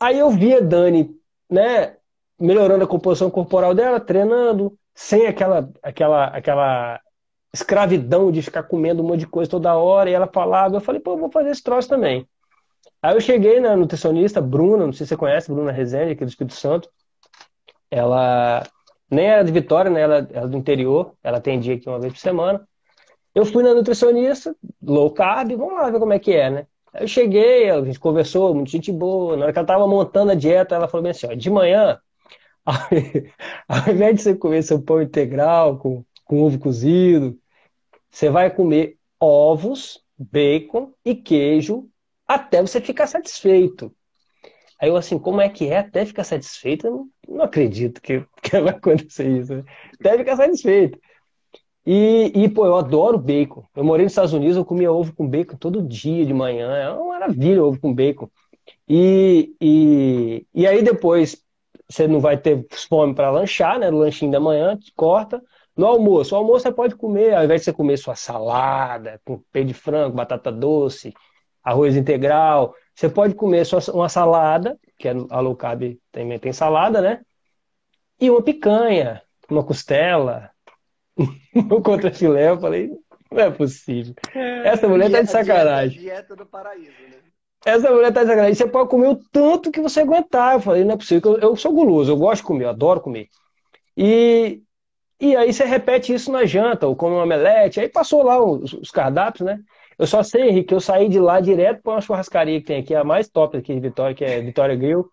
[SPEAKER 2] aí eu vi a Dani, né, melhorando a composição corporal dela, treinando, sem aquela, aquela, aquela escravidão de ficar comendo um monte de coisa toda hora, e ela falava, eu falei, pô, eu vou fazer esse troço também. Aí eu cheguei na nutricionista, Bruna, não sei se você conhece, Bruna Rezende, aqui do Espírito Santo. Ela nem era de Vitória, né? Ela era é do interior, ela atendia aqui uma vez por semana. Eu fui na nutricionista, low carb, vamos lá ver como é que é, né? Aí eu cheguei, a gente conversou, muita gente boa. Na hora que ela tava montando a dieta, ela falou bem assim: ó, de manhã, ao invés de você comer seu pão integral com com ovo cozido. Você vai comer ovos, bacon e queijo até você ficar satisfeito. Aí eu assim, como é que é até ficar satisfeito? Eu não, acredito que, que vai acontecer isso. Né? Até ficar satisfeito. E, e, pô, eu adoro bacon. Eu morei nos Estados Unidos, eu comia ovo com bacon todo dia de manhã. É uma maravilha ovo com bacon. E, e, e aí depois você não vai ter fome para lanchar, né? Lanchinho da manhã, corta. No almoço, o almoço você pode comer, ao invés de você comer sua salada, com peito de frango, batata doce, arroz integral, você pode comer sua, uma salada, que é a low carb também tem salada, né? E uma picanha, uma costela, no contra filé, eu falei, não é possível. Essa mulher tá de sacanagem.
[SPEAKER 1] Dieta, do paraíso, né?
[SPEAKER 2] Essa mulher tá de sacanagem. Você pode comer o tanto que você aguentar. Eu falei, não é possível. Eu, eu sou guloso, eu gosto de comer, eu adoro comer. E, e aí você repete isso na janta, ou come um omelete. Aí passou lá os, os cardápios, né? Eu só sei, Henrique, eu saí de lá direto para uma churrascaria que tem aqui, a mais top aqui de Vitória, que é Vitória Grill.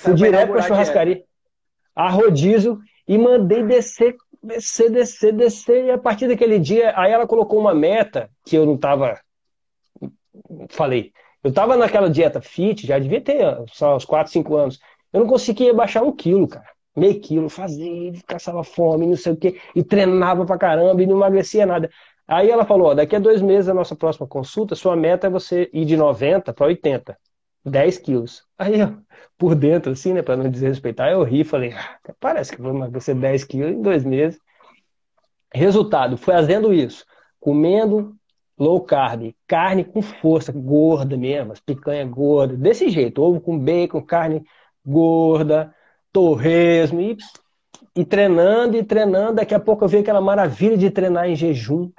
[SPEAKER 2] Fui direto para a churrascaria, a rodízio, e mandei descer, descer, descer, descer. E a partir daquele dia, aí ela colocou uma meta que eu não tava. Falei, eu tava naquela dieta fit, já devia ter só uns 4, 5 anos. Eu não conseguia baixar um quilo, cara. Meio quilo, fazia, caçava fome, não sei o quê, e treinava pra caramba e não emagrecia nada. Aí ela falou: ó, daqui a dois meses, a nossa próxima consulta, sua meta é você ir de 90 para 80, 10 quilos. Aí, eu, por dentro, assim, né, para não desrespeitar, eu ri falei: ah, parece que vou emagrecer 10 quilos em dois meses. Resultado: fazendo isso, comendo low carb, carne com força, gorda mesmo, as picanha gorda, desse jeito, ovo com bacon, carne gorda, torresmo, e, e treinando e treinando. Daqui a pouco eu vi aquela maravilha de treinar em jejum.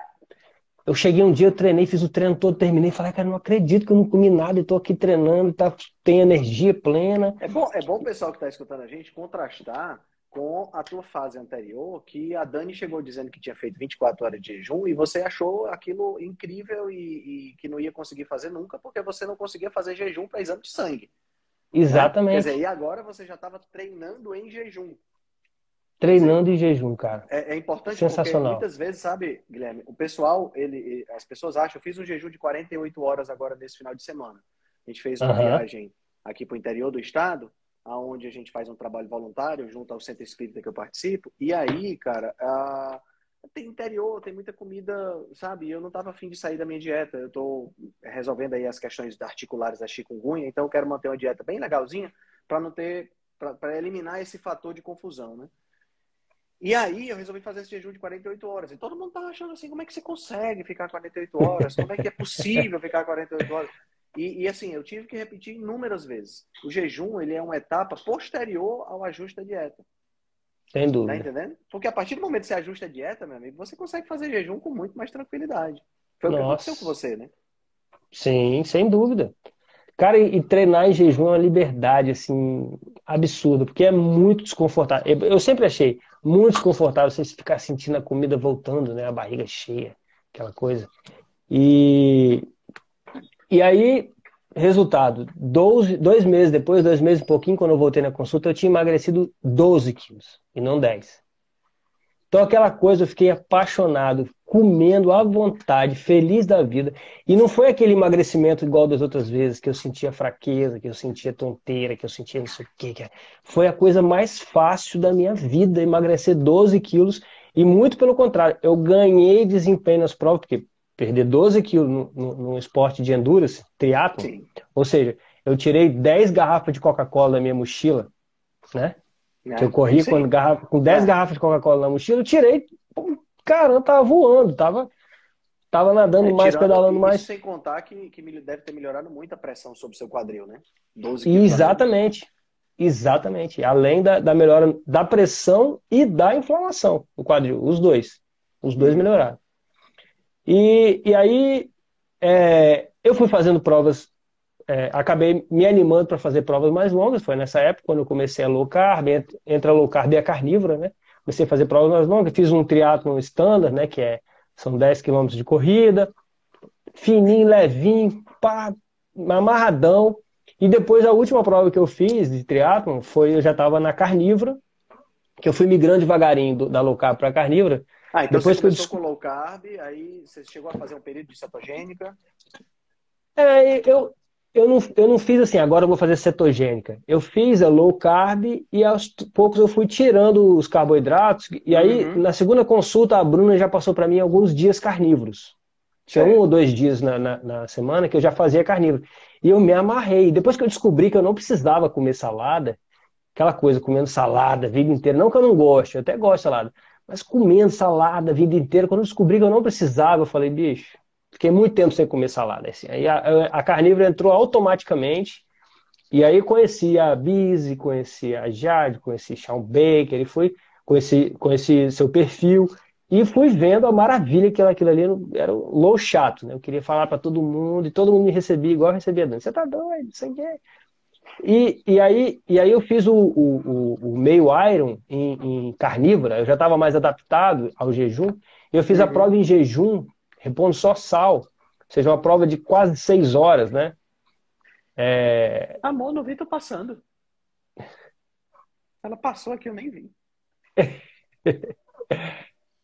[SPEAKER 2] Eu cheguei um dia, eu treinei, fiz o treino todo, terminei, falei, cara, não acredito que eu não comi nada e tô aqui treinando, tá, tenho energia plena.
[SPEAKER 1] É bom, é bom o pessoal que está escutando a gente contrastar com a tua fase anterior, que a Dani chegou dizendo que tinha feito 24 horas de jejum e você achou aquilo incrível e, e que não ia conseguir fazer nunca, porque você não conseguia fazer jejum para exame de sangue.
[SPEAKER 2] Exatamente. Né?
[SPEAKER 1] Quer dizer, e agora você já estava treinando em jejum.
[SPEAKER 2] Treinando em jejum, cara.
[SPEAKER 1] É, é importante Sensacional. porque muitas vezes, sabe, Guilherme, o pessoal, ele, as pessoas acham, eu fiz um jejum de 48 horas agora nesse final de semana. A gente fez uma uhum. viagem aqui para o interior do estado, aonde a gente faz um trabalho voluntário junto ao centro espírita que eu participo. E aí, cara, a... tem interior, tem muita comida, sabe? Eu não estava afim de sair da minha dieta. Eu estou resolvendo aí as questões articulares da chikungunya, então eu quero manter uma dieta bem legalzinha para não ter, para eliminar esse fator de confusão, né? E aí eu resolvi fazer esse jejum de 48 horas. E todo mundo tá achando assim, como é que você consegue ficar 48 horas? Como é que é possível ficar 48 horas? E, e, assim, eu tive que repetir inúmeras vezes. O jejum, ele é uma etapa posterior ao ajuste da dieta.
[SPEAKER 2] Sem dúvida.
[SPEAKER 1] Tá entendendo? Porque a partir do momento que você ajusta a dieta, meu amigo, você consegue fazer jejum com muito mais tranquilidade. Foi Nossa. o que aconteceu com você, né?
[SPEAKER 2] Sim, sem dúvida. Cara, e, treinar em jejum é uma liberdade, assim, absurda, porque é muito desconfortável. Eu, eu sempre achei muito desconfortável você ficar sentindo a comida voltando, né? A barriga cheia, aquela coisa. E, e aí, resultado, 12, dois meses depois, dois meses e pouquinho, quando eu voltei na consulta, eu tinha emagrecido 12 quilos, e não 10. Então, aquela coisa, eu fiquei apaixonado, comendo à vontade, feliz da vida. E não foi aquele emagrecimento igual das outras vezes, que eu sentia fraqueza, que eu sentia tonteira, que eu sentia não sei o quê. É. Foi a coisa mais fácil da minha vida, emagrecer 12 quilos. E muito pelo contrário, eu ganhei desempenho nas provas, porque perder 12 quilos no esporte de endurance, triatlo, ou seja, eu tirei 10 garrafas de Coca-Cola da minha mochila, né? É, que eu corri com, garrafa, com 10 é. garrafas de Coca-Cola na mochila, eu tirei, caramba, tava voando, tava, tava nadando é, mais, pedalando mais.
[SPEAKER 1] Sem contar que, que deve ter melhorado muito a pressão sobre o seu quadril, né?
[SPEAKER 2] 12 Exatamente. Exatamente. Além da, da melhora da pressão e da inflamação no quadril. Os dois. Os dois uhum. melhoraram. E, e aí é, eu fui fazendo provas é, acabei me animando para fazer provas mais longas. Foi nessa época quando eu comecei a low carb, entre a low carb e a carnívora, né? Comecei a fazer provas mais longas, fiz um triatlo standard, né? Que é, são 10 km de corrida, fininho, levinho, pá, amarradão. E depois a última prova que eu fiz de triatlo foi, eu já estava na carnívora, que eu fui migrando devagarinho do, da low carb para carnívora.
[SPEAKER 1] Ah, então depois você começou eu... com low carb, aí você chegou a fazer um período de cetogênica?
[SPEAKER 2] É, eu, eu não, eu não fiz assim, agora eu vou fazer cetogênica. Eu fiz a low carb e aos poucos eu fui tirando os carboidratos. E aí, uhum. na segunda consulta, a Bruna já passou para mim alguns dias carnívoros. Tinha um ou dois dias na, na, na, semana que eu já fazia carnívoro. E eu me amarrei. Depois que eu descobri que eu não precisava comer salada, aquela coisa, comendo salada a vida inteira, não que eu não goste, eu até gosto de salada, mas comendo salada a vida inteira, quando eu descobri que eu não precisava, eu falei, bicho, Fiquei muito tempo sem comer salada. Assim. Aí a, a carnívora entrou automaticamente. E aí conheci a Bise, conheci a Jade, conheci Sean Baker, e fui, conheci, conheci seu perfil. E fui vendo a maravilha que aquilo ali era o low chato, né? Eu queria falar para todo mundo e todo mundo me recebia igual eu recebia a Dani. Você tá doido, aqui é... E, e, aí, e aí eu fiz o, o, o meio Iron em, em, carnívora, eu já estava mais adaptado ao jejum. Eu fiz uhum. a prova em jejum, repondo só sal, ou seja, uma prova de quase seis horas, né?
[SPEAKER 1] É... Amor, não vi, tô passando. Ela passou aqui, eu nem vi.
[SPEAKER 2] É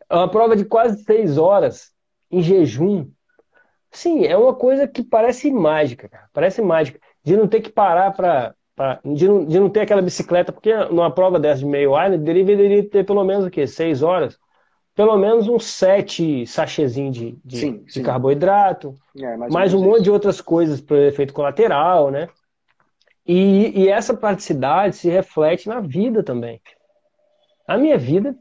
[SPEAKER 2] uma prova de quase seis horas em jejum. Sim, é uma coisa que parece mágica, cara. Parece mágica. De não ter que parar para. De não, de não ter aquela bicicleta, porque numa prova dessa de meio Island, deveria ter pelo menos o quê? Seis horas? Pelo menos uns sete sachezinhos de, de, sim, de sim. carboidrato, é, mais, um monte de outras coisas para efeito colateral, né? E, e essa praticidade se reflete na vida também. A minha vida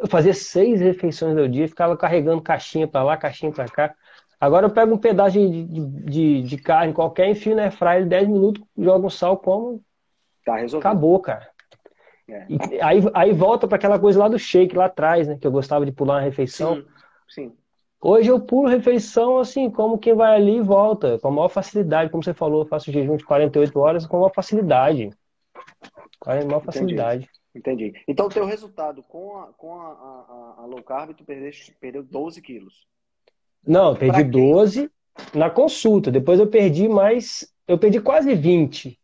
[SPEAKER 2] eu fazia seis refeições ao dia, ficava carregando caixinha para lá, caixinha para cá. Agora eu pego um pedaço de, de, de, de carne qualquer, enfio na airfryer 10 minutos, jogo um sal, como. Tá resolvido. Acabou, cara. É. E, aí, aí volta para aquela coisa lá do shake lá atrás, né? Que eu gostava de pular uma refeição. Sim, sim. Hoje eu pulo refeição assim, como quem vai ali e volta, com a maior facilidade. Como você falou, eu faço jejum de 48 horas com a maior facilidade. Com a maior facilidade. Entendi.
[SPEAKER 1] Entendi. Então, o teu resultado com a, com a, a, a low carb, tu perdeste, perdeu 12 quilos.
[SPEAKER 2] Não, perdi quem... 12 na consulta. Depois eu perdi mais. Eu perdi quase 20.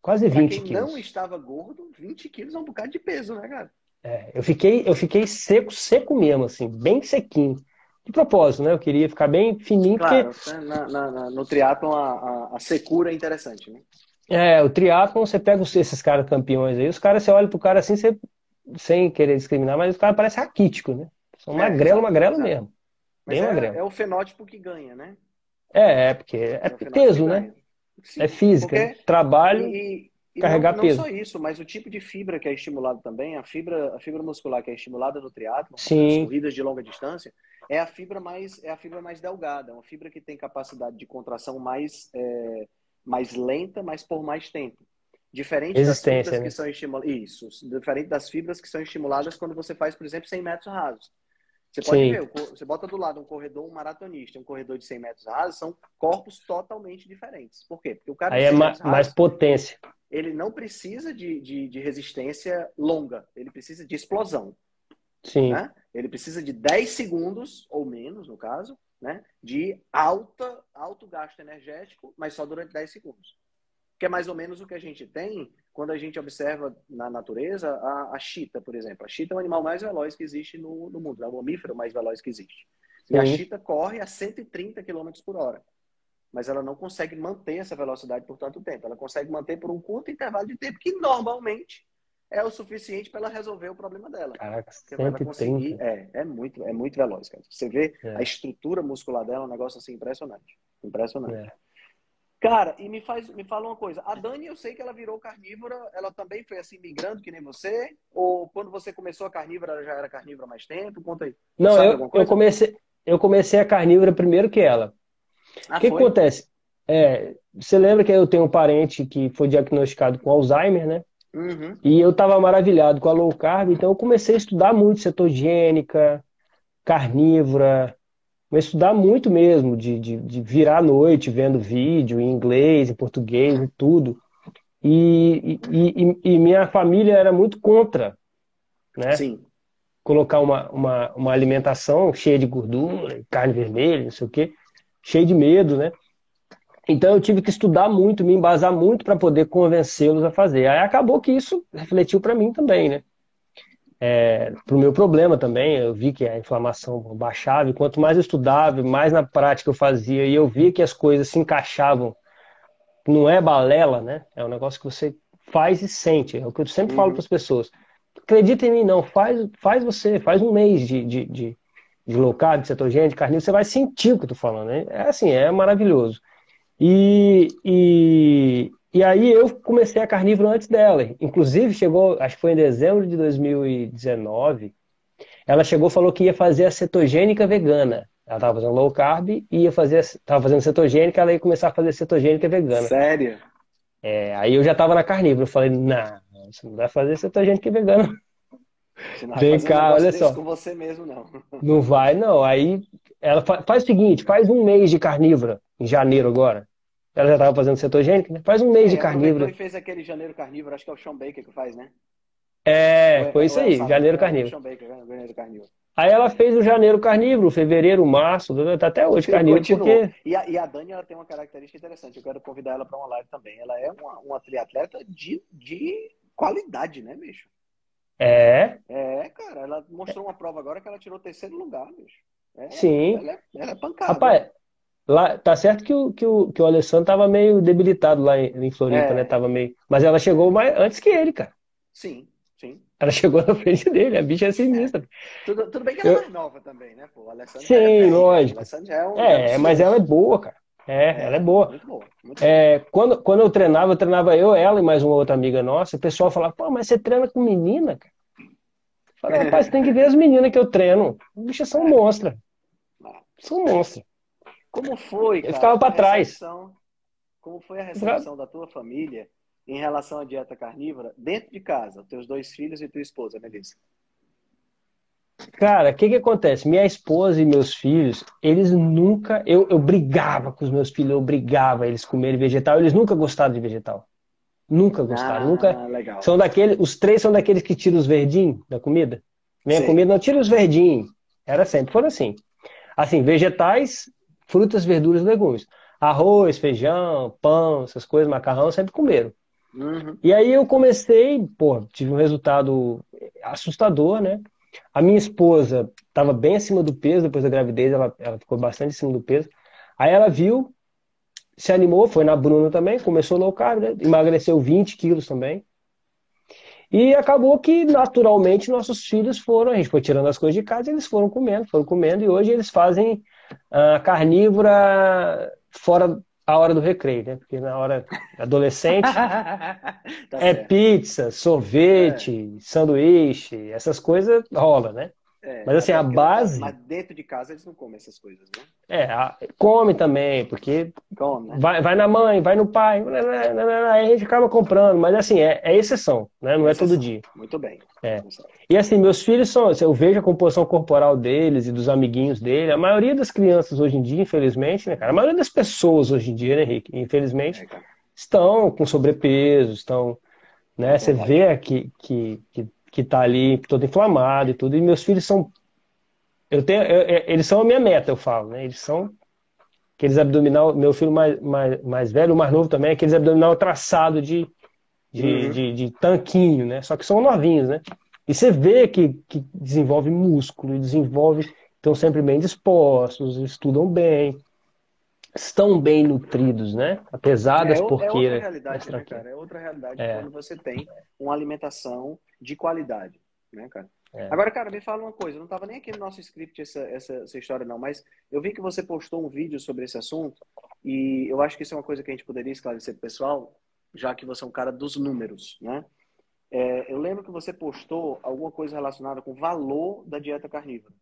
[SPEAKER 2] Quase pra 20 quem quilos.
[SPEAKER 1] não estava gordo, 20 quilos é um bocado de peso, né, cara?
[SPEAKER 2] É, eu fiquei, eu fiquei seco, seco mesmo, assim, bem sequinho. De propósito, né? Eu queria ficar bem fininho.
[SPEAKER 1] Claro, porque... na, na, na, no triatlon a, a, a secura é interessante, né?
[SPEAKER 2] É, o triatlon, você pega esses caras campeões aí, os caras, você olha pro cara assim, você, sem querer discriminar, mas os caras parecem raquítico, né? São é, magrelo, exato, magrelo exato. mesmo.
[SPEAKER 1] Mas Bem é, magrelo. é o fenótipo que ganha, né?
[SPEAKER 2] É, é porque é, é peso, né? Sim, é física, né? trabalho, e, e carregar
[SPEAKER 1] não,
[SPEAKER 2] peso.
[SPEAKER 1] Não só isso, mas o tipo de fibra que é estimulado também, a fibra, a fibra muscular que é estimulada no triatlo, nas corridas de longa distância, é a fibra mais, é a fibra mais delgada, uma fibra que tem capacidade de contração mais é, mais lenta, mas por mais tempo. Diferente das fibras né? que são estimuladas. Isso, diferente das fibras que são estimuladas quando você faz, por exemplo, 100 metros rasos. Você pode Sim. ver, você bota do lado um corredor, um maratonista, um corredor de 100 metros rasos, são corpos totalmente diferentes. Por quê? Porque o cara
[SPEAKER 2] Aí é mais, rasos, mais potência.
[SPEAKER 1] Ele não precisa de, de, de, resistência longa, ele precisa de explosão.
[SPEAKER 2] Sim.
[SPEAKER 1] Né? Ele precisa de 10 segundos, ou menos, no caso, né, de alta, alto gasto energético, mas só durante 10 segundos. Que é mais ou menos o que a gente tem quando a gente observa na natureza a, a chita, por exemplo. A chita é o animal mais veloz que existe no, no mundo, é o mamífero mais veloz que existe. E a chita corre a 130 km por hora. Mas ela não consegue manter essa velocidade por tanto tempo. Ela consegue manter por um curto intervalo de tempo, que normalmente é o suficiente para ela resolver o problema dela.
[SPEAKER 2] Caraca, 130. conseguir,
[SPEAKER 1] é, é muito, é muito veloz, cara. Você vê é. a estrutura muscular dela, é um negócio assim impressionante. Impressionante. É. Cara, e me faz, me fala uma coisa. A Dani, eu sei que ela virou carnívora, ela também foi assim migrando que nem você? Ou quando você começou a carnívora, ela já era carnívora há mais tempo? Conta aí.
[SPEAKER 2] Não, eu, eu comecei eu comecei a carnívora primeiro que ela. Ah, o que, que acontece? É, você lembra que eu tenho um parente que foi diagnosticado com Alzheimer, né? Uhum. E eu estava maravilhado com a low carb, então eu comecei a estudar muito cetogênica, carnívora, a estudar muito mesmo, de, de, de virar à noite vendo vídeo em inglês, em português, e tudo. E, e, e, e, minha família era muito contra, né?
[SPEAKER 1] Sim.
[SPEAKER 2] Colocar uma, uma, uma alimentação cheia de gordura, carne vermelha, não sei o quê, cheia de medo, né? Então eu tive que estudar muito, me embasar muito para poder convencê-los a fazer. Aí acabou que isso refletiu para mim também, né? É, para o meu problema também, eu vi que a inflamação baixava, e quanto mais eu estudava, mais na prática eu fazia, e eu via que as coisas se encaixavam. Não é balela, né? É um negócio que você faz e sente. É o que eu sempre uhum. falo para as pessoas. Acredita em mim, não. Faz, faz você, faz um mês de, de, de, de low carb, de cetogênico, de carnívoro, você vai sentir o que eu tô falando. Né? É assim, é maravilhoso. E, e, e aí eu comecei a carnívoro antes dela. Inclusive, chegou, acho que foi em dezembro de 2019, ela chegou e falou que ia fazer a cetogênica vegana. Ela estava fazendo low carb e ia fazer, estava fazendo cetogênica, ela ia começar a fazer cetogênica vegana.
[SPEAKER 1] Sério?
[SPEAKER 2] É, aí eu já estava na carnívoro. Eu falei, não, você não vai fazer cetogênica vegana. Vem cá, olha só.
[SPEAKER 1] com você mesmo, não.
[SPEAKER 2] Não vai, não. Aí ela fa faz o seguinte: faz um mês de carnívora, em janeiro agora. Ela já estava fazendo cetogênica, né? Faz um mês é, de carnívora.
[SPEAKER 1] E fez aquele janeiro carnívoro, acho que é o Sean Baker que faz, né?
[SPEAKER 2] É, foi isso aí, janeiro carnívoro. Aí ela fez o janeiro carnívoro, fevereiro, março, tá até hoje carnívoro. Porque...
[SPEAKER 1] E, a, e a Dani ela tem uma característica interessante, eu quero convidar ela para uma live também. Ela é uma, uma triatleta de, de qualidade, né, bicho?
[SPEAKER 2] É.
[SPEAKER 1] É, cara, ela mostrou uma prova agora que ela tirou terceiro lugar, bicho.
[SPEAKER 2] É, Sim.
[SPEAKER 1] Ela é, ela é pancada.
[SPEAKER 2] Rapaz, lá, tá certo que o, que o, que o Alessandro tava meio debilitado lá em, em Floripa, é. né? Tava meio. Mas ela chegou mais antes que ele, cara.
[SPEAKER 1] Sim, sim.
[SPEAKER 2] Ela chegou na frente dele, a bicha é sinistra. É.
[SPEAKER 1] Tudo, tudo bem que ela é eu... é mais nova também, né? Pô,
[SPEAKER 2] Sim, é lógico. é, um... é, mas ela é boa, cara. É, é, ela é boa. Muito boa. Muito é, boa. Quando, quando eu treinava, eu treinava eu, ela e mais uma outra amiga nossa. O pessoal falava, pô, mas você treina com menina, cara? Eu falei, rapaz, tem que ver as meninas que eu treino. Bichas são monstras. São monstros.
[SPEAKER 1] Como foi, cara,
[SPEAKER 2] Eu ficava para trás.
[SPEAKER 1] Como foi a recepção da tua família em relação à dieta carnívora dentro de casa? Teus dois filhos e tua esposa, Melissa.
[SPEAKER 2] Cara, o que que acontece? Minha esposa e meus filhos, eles nunca. Eu, eu brigava com os meus filhos, eu brigava eles comerem vegetal, eles nunca gostaram de vegetal. Nunca gostaram, ah, nunca.
[SPEAKER 1] Legal.
[SPEAKER 2] São daqueles, os três são daqueles que tiram os verdinhos da comida. Minha Sim. comida não tira os verdinhos. Era sempre, foram assim. Assim, vegetais, frutas, verduras, legumes. Arroz, feijão, pão, essas coisas, macarrão, sempre comeram. Uhum. E aí eu comecei, pô, tive um resultado assustador, né? A minha esposa estava bem acima do peso depois da gravidez, ela, ela ficou bastante acima do peso. Aí ela viu, se animou, foi na Bruna também, começou low carb, né? emagreceu 20 quilos também. E acabou que, naturalmente, nossos filhos foram, a gente foi tirando as coisas de casa, eles foram comendo, foram comendo, e hoje eles fazem uh, carnívora fora a hora do recreio, né? Porque na hora adolescente tá é certo. pizza, sorvete, é. sanduíche, essas coisas rola, né? É, mas assim, a base.
[SPEAKER 1] Mas dentro de casa eles não comem essas coisas, né?
[SPEAKER 2] É, come também, porque come, né? vai, vai na mãe, vai no pai, aí a gente acaba comprando, mas assim, é, é exceção, né? Não é, todo dia.
[SPEAKER 1] Muito bem.
[SPEAKER 2] É. E assim, meus filhos são, eu vejo a composição corporal deles e dos amiguinhos dele, a maioria das crianças hoje em dia, infelizmente, né, cara? A maioria das pessoas hoje em dia, né, Henrique? Infelizmente, é, estão com sobrepeso, estão. Né, você vê que, que, que que tá ali todo inflamado e tudo. E meus filhos são. Eu tenho, eu, eles são a minha meta, eu falo, né? Eles são aqueles abdominal. Meu filho mais, mais, mais velho, o mais novo também, aqueles abdominal traçado de, de, uhum. de, de, tanquinho, né? Só que são novinhos, né? E você vê que, que desenvolve músculo, desenvolve. Estão sempre bem dispostos, estudam bem estão bem nutridos, né? Apesar das é, porqueiras. É outra
[SPEAKER 1] realidade, né, cara? É outra realidade é. quando você tem uma alimentação de qualidade, né, cara? É. Agora, cara, me fala uma coisa, não estava nem aqui no nosso script essa, essa, essa, história, não, mas eu vi que você postou um vídeo sobre esse assunto e eu acho que isso é uma coisa que a gente poderia esclarecer pro pessoal, já que você é um cara dos números, né? É, eu lembro que você postou alguma coisa relacionada com o valor da dieta carnívora.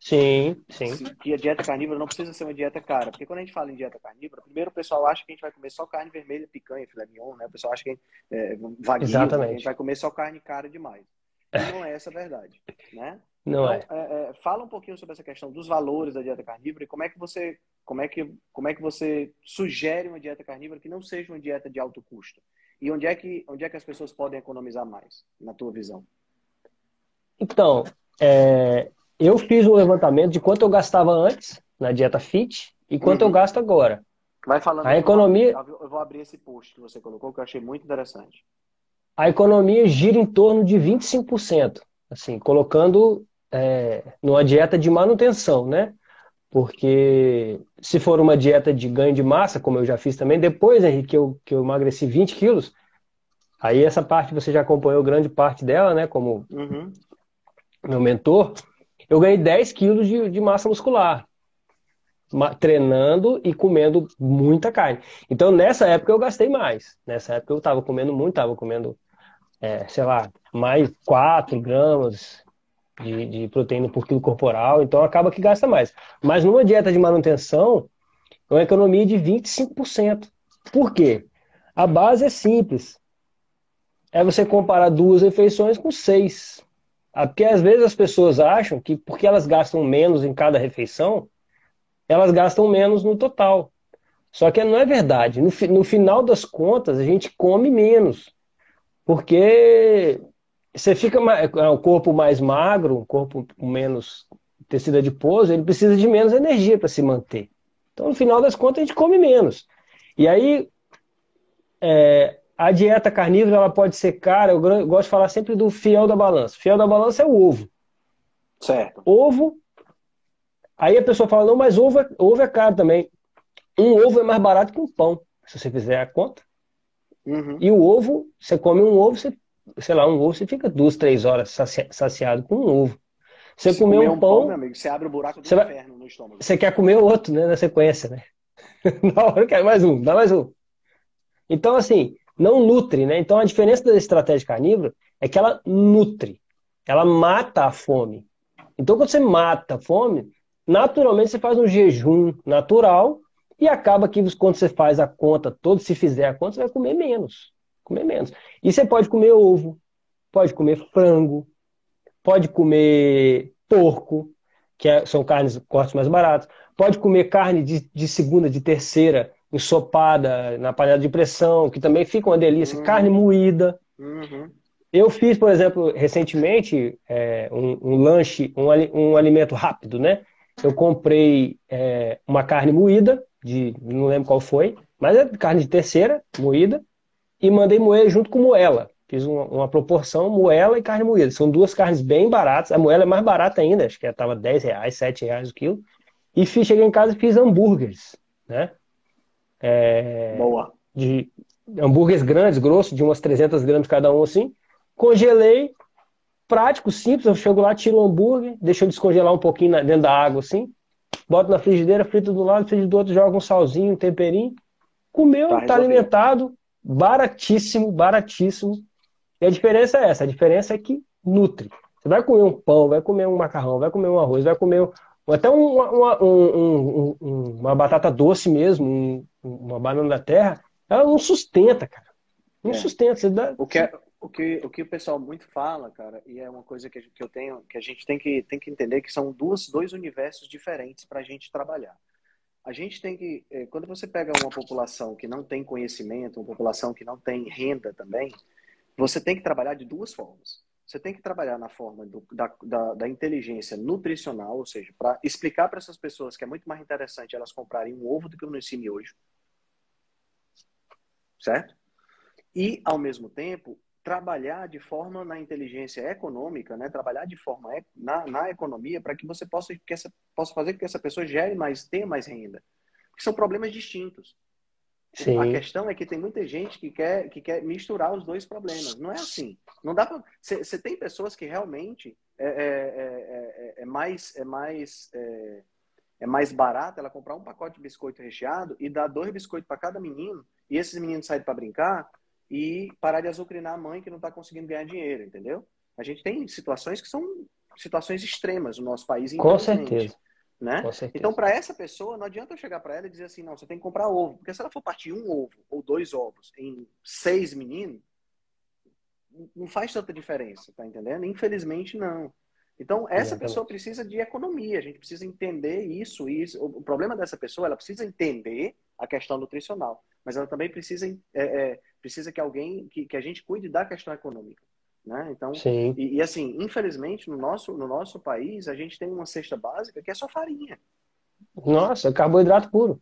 [SPEAKER 2] Sim, sim.
[SPEAKER 1] Que a dieta carnívora não precisa ser uma dieta cara. Porque quando a gente fala em dieta carnívora, primeiro o pessoal acha que a gente vai comer só carne vermelha, picanha, filé mignon, né? O pessoal acha que é, vaguio, né? a gente vai comer só carne cara demais. E não é essa a verdade, né?
[SPEAKER 2] Não
[SPEAKER 1] então, é. É, é. Fala um pouquinho sobre essa questão dos valores da dieta carnívora e como é que você, como é que, como é que você sugere uma dieta carnívora que não seja uma dieta de alto custo. E onde é que, onde é que as pessoas podem economizar mais, na tua visão?
[SPEAKER 2] Então, é, eu fiz um levantamento de quanto eu gastava antes na dieta fit e quanto uhum. eu gasto agora.
[SPEAKER 1] Vai falando.
[SPEAKER 2] A economia.
[SPEAKER 1] Eu vou abrir esse post que você colocou que eu achei muito interessante.
[SPEAKER 2] A economia gira em torno de 25%, assim, colocando é, numa dieta de manutenção, né? Porque se for uma dieta de ganho de massa, como eu já fiz também, depois, Henrique, que eu, que eu emagreci 20 quilos, aí essa parte você já acompanhou grande parte dela, né? Como uhum. meu mentor eu ganhei 10 quilos de, de massa muscular. Treinando e comendo muita carne. Então, nessa época, eu gastei mais. Nessa época, eu estava comendo muito, estava comendo, é, sei lá, mais 4 gramas de, de proteína por quilo corporal. Então, acaba que gasta mais. Mas numa dieta de manutenção, é uma economia de 25%. Por quê? A base é simples. É você comparar duas refeições com seis porque às vezes as pessoas acham que porque elas gastam menos em cada refeição, elas gastam menos no total. Só que não é verdade. No, no final das contas, a gente come menos. Porque você fica mais, é, o corpo mais magro, um corpo com menos tecido adiposo, ele precisa de menos energia para se manter. Então, no final das contas, a gente come menos. E aí, é, a dieta carnívora ela pode ser cara. Eu gosto de falar sempre do fiel da balança. O fiel da balança é o ovo.
[SPEAKER 1] Certo.
[SPEAKER 2] Ovo. Aí a pessoa fala, não, mas ovo é, ovo é caro também. Um ovo é mais barato que um pão, se você fizer a conta. Uhum. E o ovo, você come um ovo, você, sei lá, um ovo, você fica duas, três horas saciado com um ovo. Você se comer um, um pão, pão
[SPEAKER 1] amigo, você abre o buraco do você inferno vai, no estômago.
[SPEAKER 2] Você quer comer outro, né, na sequência, né? na hora quer mais um, dá mais um. Então, assim, não nutre, né? Então, a diferença da estratégia carnívora é que ela nutre, ela mata a fome. Então, quando você mata a fome, naturalmente você faz um jejum natural e acaba que quando você faz a conta toda, se fizer a conta, você vai comer menos. Comer menos. E você pode comer ovo, pode comer frango, pode comer porco, que é, são carnes cortes mais baratos, pode comer carne de, de, segunda, de terceira, ensopada na panela de pressão, que também fica uma delícia, uhum. carne moída. Uhum. Eu fiz, por exemplo, recentemente é, um, um, lanche, um, um alimento rápido, né? Eu comprei é, uma carne moída, de não lembro qual foi, mas é carne de terceira, moída, e mandei moer junto com moela. Fiz uma, uma, proporção moela e carne moída. São duas carnes bem baratas. A moela é mais barata ainda, acho que estava 10 reais, 7 reais o quilo. E fiz, cheguei em casa e fiz hambúrgueres, né? É,
[SPEAKER 1] Boa.
[SPEAKER 2] De hambúrgueres grandes, grossos, de umas 300 gramas cada um assim. Congelei, prático, simples. Eu chego lá, tiro o hambúrguer, deixo descongelar um pouquinho dentro da água assim bota na frigideira, frita do lado, frita do outro, joga um salzinho, um temperinho. Comeu, tá, tá alimentado, baratíssimo, baratíssimo. E a diferença é essa, a diferença é que nutre. Você vai comer um pão, vai comer um macarrão, vai comer um arroz, vai comer até uma, uma, um, um, uma batata doce mesmo, uma banana da terra, ela não sustenta, cara. Não é. sustenta. Dá...
[SPEAKER 1] o, que é, o, que, o que o pessoal muito fala, cara, e é uma coisa que, que eu tenho, que a gente tem que, tem que entender que são duas, dois universos diferentes para a gente trabalhar. A gente tem que, eh, quando você pega uma população que não tem conhecimento, uma população que não tem renda também, você tem que trabalhar de duas formas. Você tem que trabalhar na forma do, da, da, da, inteligência nutricional, ou seja, para explicar para essas pessoas que é muito mais interessante elas comprarem um ovo do que um ensino hoje. Certo? E, ao mesmo tempo, trabalhar de forma na inteligência econômica, né? trabalhar de forma na, na economia para que você possa, que essa, possa fazer com que essa pessoa gere mais, tenha mais renda. Porque são problemas distintos. Sim. A questão é que tem muita gente que quer, que quer misturar os dois problemas. Não é assim. Não dá para. Você tem pessoas que realmente é, é, é, é, é mais é mais é, é, mais barato ela comprar um pacote de biscoito recheado e dar dois biscoitos para cada menino e esses meninos saírem para brincar e parar de azucrinar a mãe que não está conseguindo ganhar dinheiro, entendeu? A gente tem situações que são situações extremas no nosso país,
[SPEAKER 2] Com certeza.
[SPEAKER 1] Né? Então, para essa pessoa, não adianta eu chegar para ela e dizer assim, não, você tem que comprar ovo. Porque se ela for partir um ovo ou dois ovos em seis meninos, não faz tanta diferença, tá entendendo? Infelizmente, não. Então, essa Exatamente. pessoa precisa de economia, a gente precisa entender isso. Isso, o problema dessa pessoa, ela precisa entender a questão nutricional, mas ela também precisa, é, é, precisa que alguém, que, que a gente cuide da questão econômica. Né? Então, e, e, assim, infelizmente, no nosso, no nosso país, a gente tem uma cesta básica que é só farinha.
[SPEAKER 2] Nossa, carboidrato puro.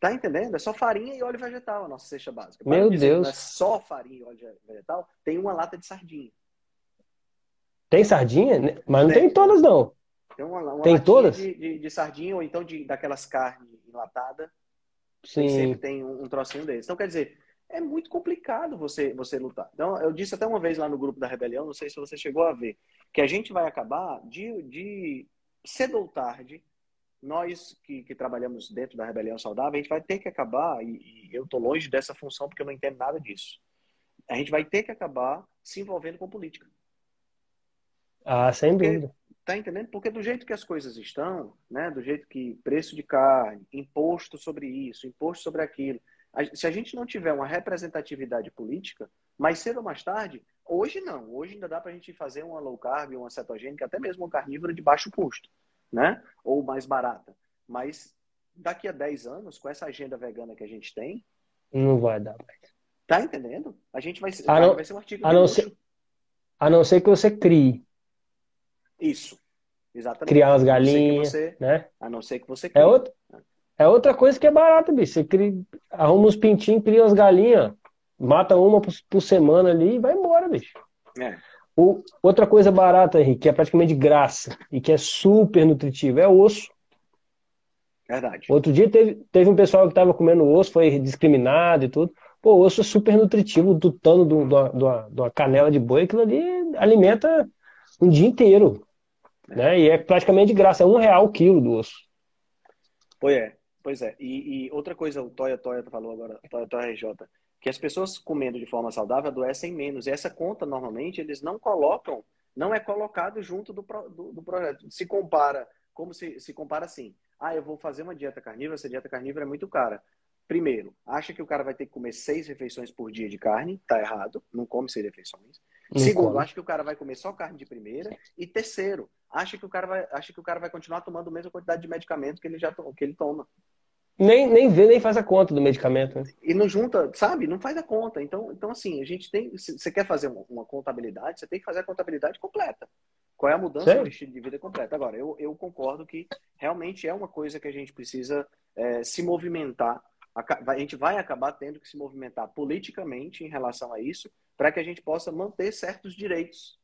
[SPEAKER 1] Tá entendendo? É só farinha e óleo vegetal a nossa cesta básica.
[SPEAKER 2] Para Meu Deus. Não é
[SPEAKER 1] só farinha e óleo vegetal, tem uma lata de sardinha.
[SPEAKER 2] Tem sardinha? Mas não tem, tem todas, não.
[SPEAKER 1] Tem, uma, uma
[SPEAKER 2] tem todas?
[SPEAKER 1] De, de, de, sardinha ou então de, daquelas carnes enlatadas.
[SPEAKER 2] Sim.
[SPEAKER 1] Sempre tem um, um trocinho deles. Então, quer dizer, é muito complicado você, você lutar. Então, eu disse até uma vez lá no grupo da Rebelião, não sei se você chegou a ver, que a gente vai acabar de, de cedo ou tarde, nós que, que trabalhamos dentro da Rebelião Saudável, a gente vai ter que acabar, e, e eu estou longe dessa função porque eu não entendo nada disso, a gente vai ter que acabar se envolvendo com política.
[SPEAKER 2] Ah, sem porque, dúvida.
[SPEAKER 1] Tá entendendo? Porque do jeito que as coisas estão, né, do jeito que preço de carne, imposto sobre isso, imposto sobre aquilo, se a gente não tiver uma representatividade política, mais cedo ou mais tarde, Hoje não. Hoje ainda dá para a gente fazer uma low carb, uma cetogênica, até mesmo uma carnívora de baixo custo, né? Ou mais barata. Mas daqui a 10 anos, com essa agenda vegana que a gente tem.
[SPEAKER 2] Não vai dar mais.
[SPEAKER 1] Tá entendendo? A gente vai,
[SPEAKER 2] a não,
[SPEAKER 1] vai ser um
[SPEAKER 2] artigo a não, ser, a não ser que você crie.
[SPEAKER 1] Isso. Exatamente.
[SPEAKER 2] Criar umas galinhas.
[SPEAKER 1] Você,
[SPEAKER 2] né?
[SPEAKER 1] A não ser que você
[SPEAKER 2] crie. É, outro, é outra coisa que é barata, bicho. Você cria, arruma uns pintinhos, cria umas galinhas, mata uma por, por semana ali e vai embora, bicho.
[SPEAKER 1] É.
[SPEAKER 2] O, outra coisa barata, Henrique, que é praticamente de graça e que é super nutritivo, é osso.
[SPEAKER 1] Verdade.
[SPEAKER 2] Outro dia teve, teve um pessoal que estava comendo osso, foi discriminado e tudo. Pô, o osso é super nutritivo, do tano de uma canela de boi, aquilo ali alimenta um dia inteiro. É. Né? E é praticamente de graça, é um real o quilo do osso.
[SPEAKER 1] Pois é, pois é. E, e outra coisa, o Toya Toya falou agora, Toya Toya RJ, que as pessoas comendo de forma saudável adoecem menos. E essa conta, normalmente, eles não colocam, não é colocado junto do, do, do projeto. Se compara, como se, se compara assim, ah, eu vou fazer uma dieta carnívora, essa dieta carnívora é muito cara. Primeiro, acha que o cara vai ter que comer seis refeições por dia de carne, tá errado, não come seis refeições. Não Segundo, come. acha que o cara vai comer só carne de primeira. E terceiro, acha que o cara vai, acha que o cara vai continuar tomando a mesma quantidade de medicamento que ele já que ele toma.
[SPEAKER 2] Nem, nem vê, nem faz a conta do medicamento. Né?
[SPEAKER 1] E não junta, sabe? Não faz a conta. Então, então assim, a gente tem. Se você quer fazer uma, uma contabilidade, você tem que fazer a contabilidade completa. Qual é a mudança do estilo de vida completa? Agora, eu, eu concordo que realmente é uma coisa que a gente precisa é, se movimentar. A gente vai acabar tendo que se movimentar politicamente em relação a isso, para que a gente possa manter certos direitos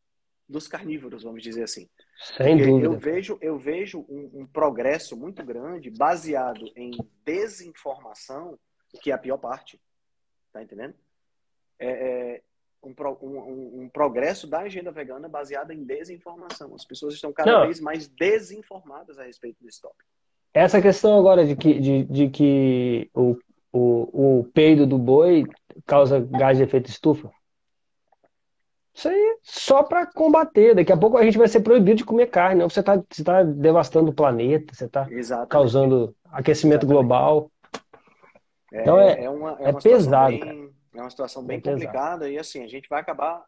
[SPEAKER 1] dos carnívoros, vamos dizer assim.
[SPEAKER 2] Sem Porque dúvida.
[SPEAKER 1] Eu vejo, eu vejo um, um, progresso muito grande baseado em desinformação, que é a pior parte. Tá entendendo? É, é um, um, um, progresso da agenda vegana baseada em desinformação. As pessoas estão cada Não. vez mais desinformadas a respeito desse tópico.
[SPEAKER 2] Essa questão agora de que, de, de que o, o, o peido do boi causa gás de efeito estufa, isso aí só para combater. Daqui a pouco a gente vai ser proibido de comer carne. Não, você está você tá devastando o planeta, você está causando aquecimento Exatamente. global.
[SPEAKER 1] É, então é, é, uma, é, é pesado. Bem, é uma situação bem é complicada e assim, a gente vai acabar.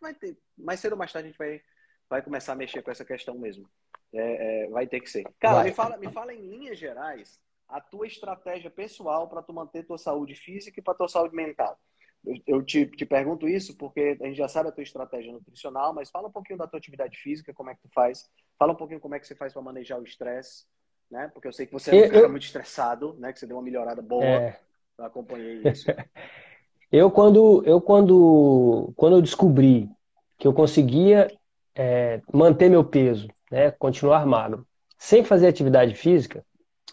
[SPEAKER 1] Vai ter, mais cedo ou mais tarde a gente vai, vai começar a mexer com essa questão mesmo. É, é, vai ter que ser. Cara, me fala, me fala em linhas gerais a tua estratégia pessoal para tu manter tua saúde física e para tua saúde mental. Eu te, te, pergunto isso porque a gente já sabe a tua estratégia nutricional, mas fala um pouquinho da tua atividade física, como é que tu faz. Fala um pouquinho como é que você faz para manejar o estresse, né? Porque eu sei que você é um cara muito estressado, né? Que você deu uma melhorada boa. É... Eu acompanhei isso.
[SPEAKER 2] eu quando eu quando quando eu descobri que eu conseguia é, manter meu peso, né? Continuar magro, sem fazer atividade física,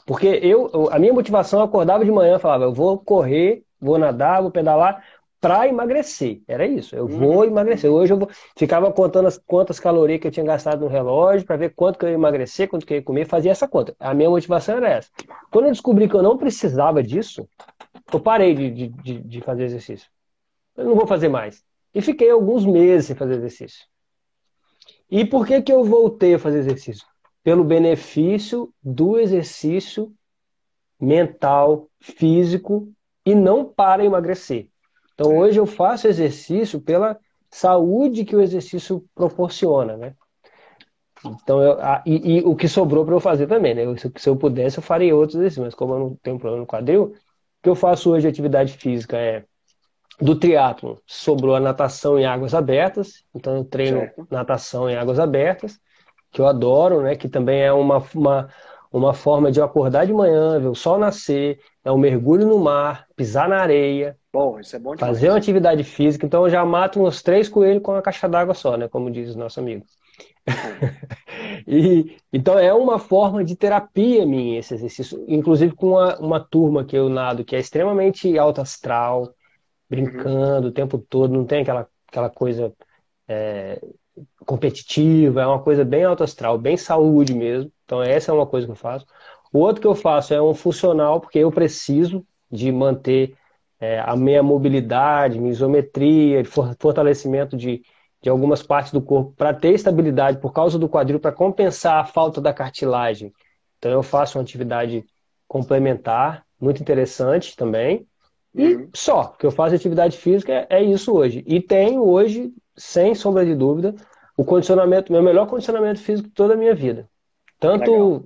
[SPEAKER 2] porque eu a minha motivação eu acordava de manhã, falava, eu vou correr, vou nadar, vou pedalar para emagrecer. Era isso. Eu vou uhum. emagrecer. Hoje eu vou... ficava contando as quantas calorias que eu tinha gastado no relógio para ver quanto que eu ia emagrecer, quanto que eu ia comer, fazia essa conta. A minha motivação era essa. Quando eu descobri que eu não precisava disso, eu parei de, de, de fazer exercício. Eu não vou fazer mais. E fiquei alguns meses sem fazer exercício. E por que, que eu voltei a fazer exercício? Pelo benefício do exercício mental, físico e não para emagrecer. Então hoje eu faço exercício pela saúde que o exercício proporciona, né? Então, eu, a, e, e, o que sobrou para eu fazer também, né? Se, se, eu pudesse, eu faria outros exercícios, mas como eu não tenho problema no quadril, o que eu faço hoje de atividade física é do triatlo sobrou a natação em águas abertas, então eu treino certo. natação em águas abertas, que eu adoro, né? Que também é uma, uma, uma forma de eu acordar de manhã, ver o sol nascer, é um mergulho no mar, pisar na areia,
[SPEAKER 1] Bom, isso é bom
[SPEAKER 2] demais. Fazer uma atividade física, então eu já mato uns três coelhos com uma caixa d'água só, né? Como diz o nosso amigo. e, então é uma forma de terapia minha esse exercício, inclusive com uma, uma turma que eu nado que é extremamente alto astral, brincando uhum. o tempo todo, não tem aquela, aquela coisa é, competitiva, é uma coisa bem alto astral, bem saúde mesmo. Então essa é uma coisa que eu faço. O outro que eu faço é um funcional, porque eu preciso de manter é, a minha mobilidade, minha isometria, fortalecimento de, de algumas partes do corpo para ter estabilidade por causa do quadril, para compensar a falta da cartilagem. Então eu faço uma atividade complementar, muito interessante também. E uhum. só, que eu faço atividade física é, é isso hoje. E tenho hoje, sem sombra de dúvida, o condicionamento, meu melhor condicionamento físico de toda a minha vida. Tanto Legal.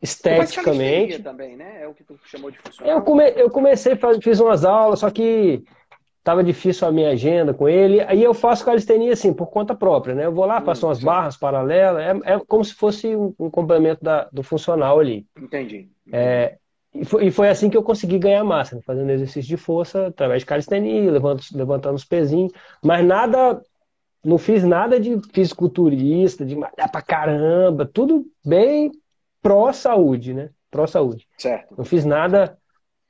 [SPEAKER 2] esteticamente.
[SPEAKER 3] também, né? É o que tu chamou de funcional.
[SPEAKER 2] Eu, come, eu comecei, fiz umas aulas, só que estava difícil a minha agenda com ele. Aí eu faço calistenia assim, por conta própria, né? Eu vou lá, hum, faço umas sim. barras paralelas, é, é, como se fosse um, um complemento da, do funcional ali.
[SPEAKER 3] Entendi.
[SPEAKER 2] É, e, foi, e foi assim que eu consegui ganhar massa, né? fazendo exercício de força através de calistenia, levantando, levantando os pezinhos, mas nada, não fiz nada de fisiculturista, de malhar pra caramba, tudo bem pró-saúde, né? Pró-saúde.
[SPEAKER 3] Certo.
[SPEAKER 2] Não fiz nada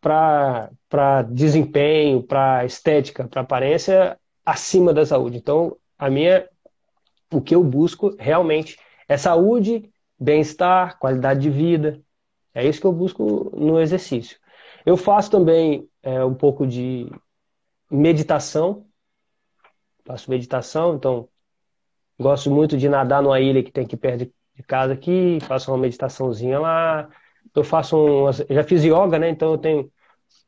[SPEAKER 2] para desempenho, para estética, para aparência acima da saúde. Então, a minha, o que eu busco realmente é saúde, bem-estar, qualidade de vida. É isso que eu busco no exercício. Eu faço também é, um pouco de meditação. Faço meditação, então gosto muito de nadar numa ilha que tem aqui perto de casa aqui, faço uma meditaçãozinha lá, eu faço um, já fiz yoga, né? Então eu tenho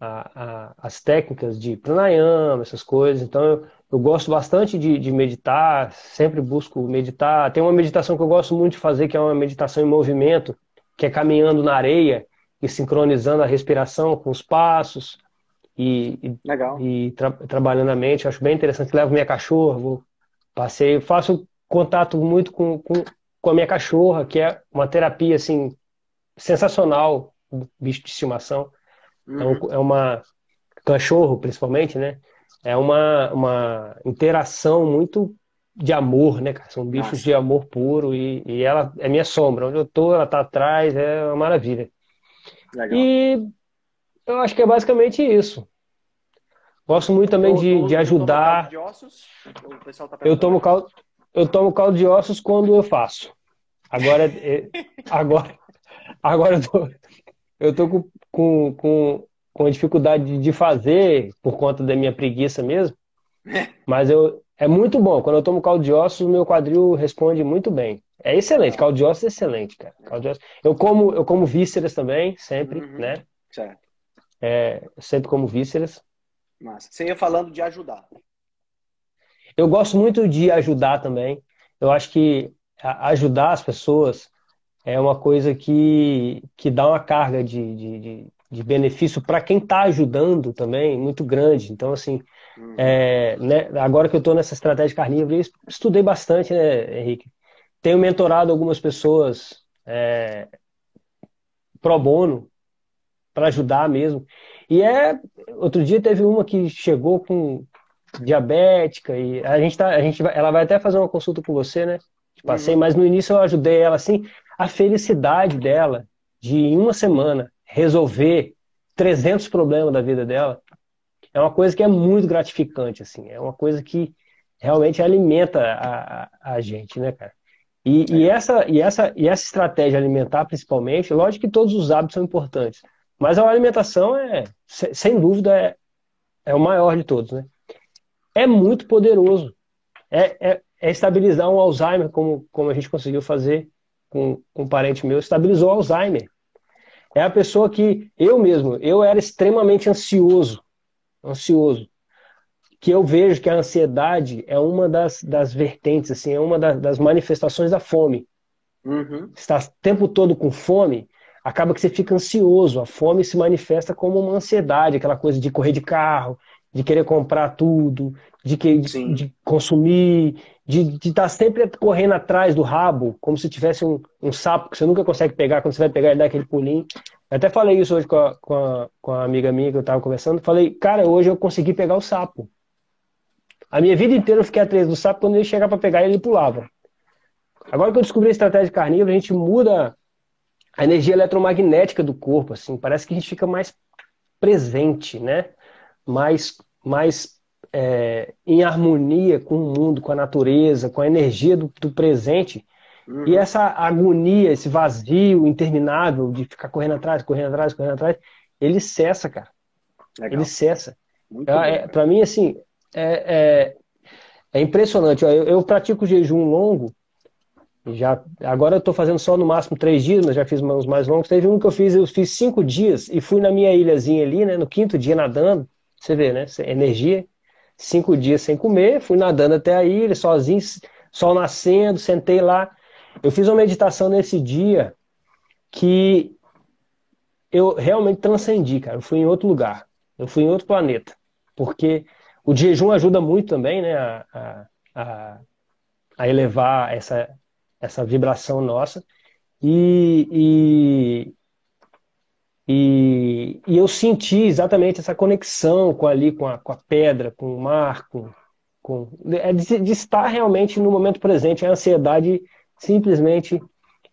[SPEAKER 2] a, a, as técnicas de pranayama, essas coisas. Então eu, eu gosto bastante de, de, meditar, sempre busco meditar. Tem uma meditação que eu gosto muito de fazer, que é uma meditação em movimento, que é caminhando na areia e sincronizando a respiração com os passos e, e, e tra, trabalhando a mente. Eu acho bem interessante. Levo minha cachorra, vou passeio, faço contato muito com, com, com a minha cachorra, que é uma terapia assim sensacional, bicho de estimação. Uhum. É, um, uhum. é uma. Cachorro, principalmente, né? É uma, uma interação muito de amor, né, cara? São bichos Nossa. de amor puro e, e ela é minha sombra. Onde eu tô, ela tá atrás, é uma maravilha. Legal. E eu acho que é basicamente isso. Gosto muito também de, de ajudar. De ossos? Tá eu tomo caldo, eu tomo caldo de ossos quando eu faço. Agora, é, agora, Agora eu tô, eu tô com, com, com, com a dificuldade de fazer por conta da minha preguiça mesmo. Mas eu, é muito bom. Quando eu tomo caldo de ossos, o meu quadril responde muito bem. É excelente. Caldo de ossos é excelente, cara. Caldo de ossos. Eu como, eu como vísceras também, sempre, uhum. né?
[SPEAKER 3] Certo.
[SPEAKER 2] É, sempre como vísceras.
[SPEAKER 3] Massa. Você ia falando de ajudar.
[SPEAKER 2] Eu gosto muito de ajudar também. Eu acho que ajudar as pessoas é uma coisa que, que dá uma carga de, de, de benefício para quem está ajudando também muito grande. Então, assim, uhum. é, né, agora que eu estou nessa estratégia carnívora, eu estudei bastante, né, Henrique? Tenho mentorado algumas pessoas é, pro bono para ajudar mesmo. E é outro dia teve uma que chegou com diabética e a gente tá, a gente vai, ela vai até fazer uma consulta com você, né? Passei, uhum. mas no início eu ajudei ela assim a felicidade dela de, em uma semana, resolver 300 problemas da vida dela, é uma coisa que é muito gratificante, assim. É uma coisa que realmente alimenta a, a, a gente, né, cara? E, é. e, essa, e, essa, e essa estratégia alimentar, principalmente, lógico que todos os hábitos são importantes, mas a alimentação é, sem dúvida, é, é o maior de todos, né? É muito poderoso. É, é, é estabilizar um Alzheimer, como, como a gente conseguiu fazer com, com um parente meu, estabilizou Alzheimer. É a pessoa que eu mesmo, eu era extremamente ansioso, ansioso, que eu vejo que a ansiedade é uma das, das vertentes, assim, é uma das, das manifestações da fome. Uhum. Está o tempo todo com fome, acaba que você fica ansioso. A fome se manifesta como uma ansiedade, aquela coisa de correr de carro, de querer comprar tudo, de, que, de, de consumir, de estar tá sempre correndo atrás do rabo, como se tivesse um, um, sapo que você nunca consegue pegar, quando você vai pegar ele dá aquele pulinho. Eu até falei isso hoje com a, com a, com a amiga minha que eu estava conversando. Falei, cara, hoje eu consegui pegar o sapo. A minha vida inteira eu fiquei atrás do sapo, quando ele chegava para pegar, ele pulava. Agora que eu descobri a estratégia carnívora, a gente muda a energia eletromagnética do corpo, assim, parece que a gente fica mais presente, né? Mais, mais é, em harmonia com o mundo, com a natureza, com a energia do, do presente. Uhum. E essa agonia, esse vazio interminável de ficar correndo atrás, correndo atrás, correndo atrás, ele cessa, cara. Legal. Ele cessa. É, Para mim, assim, é, é, é impressionante. Eu, eu, pratico jejum longo. Já, agora eu estou fazendo só no máximo três dias, mas já fiz uns mais longos. Teve um que eu fiz, eu fiz cinco dias e fui na minha ilhazinha ali, né, no quinto dia nadando Você vê, né? Energia. Cinco dias sem comer, fui nadando até a ilha, sozinho, sol nascendo, sentei lá. Eu fiz uma meditação nesse dia que eu realmente transcendi, cara. Eu fui em outro lugar. Eu fui em outro planeta. Porque o jejum ajuda muito também, né? A, a, a elevar essa, essa vibração nossa. E, e, e, e, eu senti exatamente essa conexão com ali, com a, com a pedra, com o mar, com, com é de, de, estar realmente no momento presente. A ansiedade simplesmente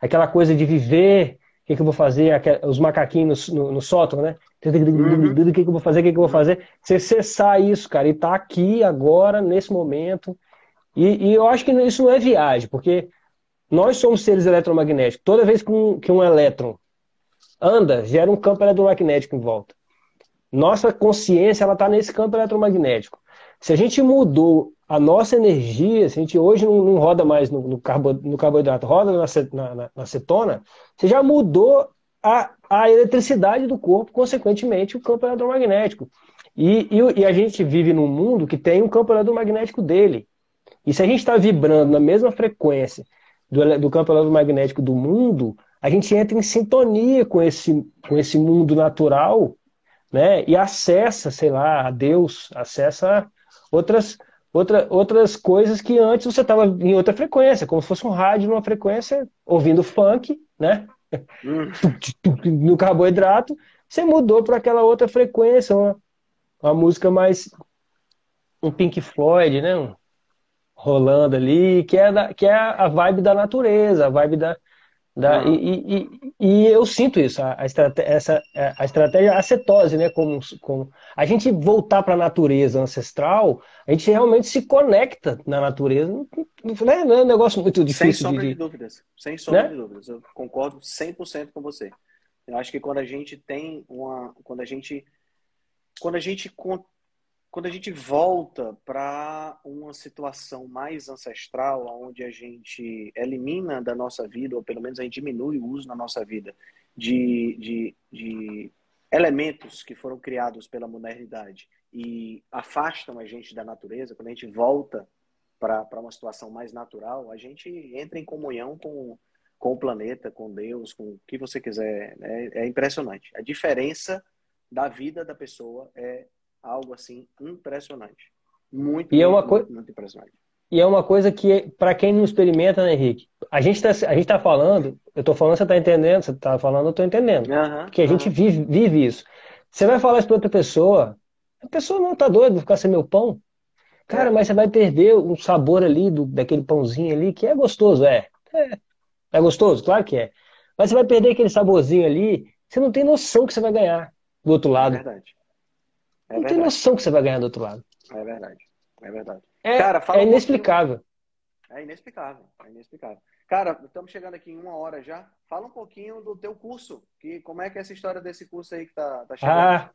[SPEAKER 2] aquela coisa de viver, o que, que eu vou fazer, os macaquinhos no, no sótão, né? Uhum. O que, que eu vou fazer, o que, que eu vou fazer. Você cessar isso, cara, e tá aqui agora, nesse momento. E, e eu acho que isso não é viagem, porque nós somos seres eletromagnéticos. Toda vez que um, que um elétron anda, gera um campo eletromagnético em volta. Nossa consciência ela está nesse campo eletromagnético. Se a gente mudou a nossa energia, se a gente hoje não, não roda mais no, no, carbo, no, carboidrato, roda na, na, na, cetona, você já mudou a, a eletricidade do corpo, consequentemente o campo eletromagnético. E, e, e, a gente vive num mundo que tem um campo eletromagnético dele. E se a gente está vibrando na mesma frequência do, do campo eletromagnético do mundo, a gente entra em sintonia com esse, com esse mundo natural né, e acessa, sei lá, a Deus, acessa outras, outra, outras coisas que antes você estava em outra frequência, como se fosse um rádio numa frequência, ouvindo funk, né? Hum. no carboidrato, você mudou para aquela outra frequência, uma, uma música mais um Pink Floyd, né? Um, rolando ali, que é, da, que é a vibe da natureza, a vibe da. da uhum. e, e, e, eu sinto isso, a, a, estratégia, essa, a estratégia acetose, né? Como, como a gente voltar para a natureza ancestral, a gente realmente se conecta na natureza. Não é, é um negócio muito difícil.
[SPEAKER 1] Sem sombra de, de dúvidas. Sem sombra né? de dúvidas. Eu concordo 100% com você. Eu acho que quando a gente tem uma. Quando a gente. Quando a gente quando a gente volta para uma situação mais ancestral, onde a gente elimina da nossa vida, ou pelo menos a gente diminui o uso na nossa vida de, de, de elementos que foram criados pela modernidade e afastam a gente da natureza, quando a gente volta para uma situação mais natural, a gente entra em comunhão com, com o planeta, com Deus, com o que você quiser. É, é impressionante. A diferença da vida da pessoa é algo assim impressionante. Muito,
[SPEAKER 2] e
[SPEAKER 1] é
[SPEAKER 2] uma coisa
[SPEAKER 1] muito impressionante.
[SPEAKER 2] E é uma coisa que, para quem não experimenta, né, Henrique? A gente está a gente tá falando, eu estou falando, você está entendendo, você está falando, eu estou entendendo. Uhum, porque a uhum. gente vive, vive isso. Você vai falar isso para outra pessoa, a pessoa não está doida, vai ficar sem meu pão. Cara, é. mas você vai perder o sabor ali do, daquele pãozinho ali, que é gostoso, é. é. É gostoso? Claro que é. Mas você vai perder aquele saborzinho ali, você não tem noção que você vai ganhar do outro lado. É verdade. É não verdade. tem noção que você vai ganhar do outro lado.
[SPEAKER 1] É verdade. É verdade.
[SPEAKER 2] É, Cara, é inexplicável.
[SPEAKER 1] Um é inexplicável. É inexplicável. Cara, estamos chegando aqui em uma hora já. Fala um pouquinho do teu curso. Que, como é que é essa história desse curso aí que tá, tá chegando? Ah,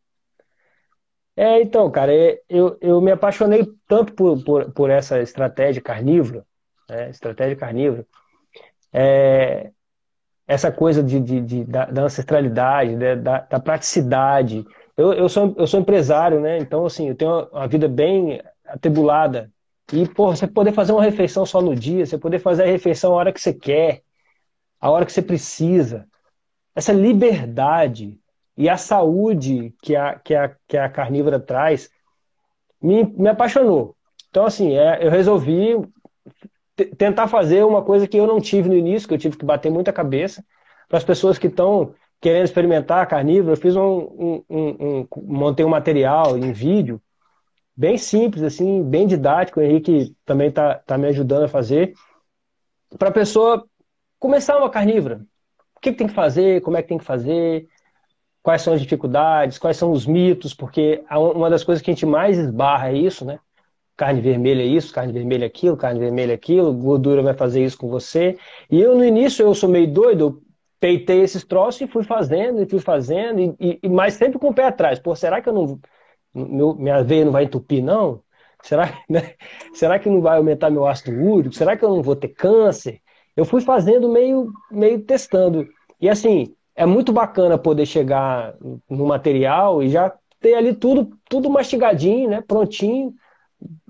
[SPEAKER 2] é, então, cara, é, eu, eu me apaixonei tanto por, por, por essa estratégia carnívora, né, estratégia carnívora, é, essa coisa de, de, de da, da, ancestralidade, né, da, da praticidade, eu, eu, sou, eu sou empresário, né? Então, assim, eu tenho uma vida bem atribulada. E, pô, você poder fazer uma refeição só no dia, você poder fazer a refeição a hora que você quer, a hora que você precisa. Essa liberdade e a saúde que a, que a, que a carnívora traz me, me apaixonou. Então, assim, é, eu resolvi tentar fazer uma coisa que eu não tive no início, que eu tive que bater muita cabeça, para as pessoas que estão querendo experimentar carnívoro, eu fiz um, um, um, um, montei um material em vídeo bem simples, assim, bem didático. O Henrique também está tá me ajudando a fazer para a pessoa começar uma carnívora. O que, que, tem que fazer? Como é que tem que fazer? Quais são as dificuldades? Quais são os mitos? Porque uma das coisas que a gente mais esbarra é isso, né? Carne vermelha é isso, carne vermelha é aquilo, carne vermelha é aquilo, gordura vai fazer isso com você. E eu, no início, eu sou meio doido, peitei esses troços e fui fazendo, e fui fazendo, e, e, mas sempre com o pé atrás. Pô, será que eu não. Meu, minha veia não vai entupir, não? Será, né? será que não vai aumentar meu ácido úrico? Será que eu não vou ter câncer? Eu fui fazendo meio, meio testando. E assim, é muito bacana poder chegar no material e já ter ali tudo, tudo mastigadinho, né? Prontinho,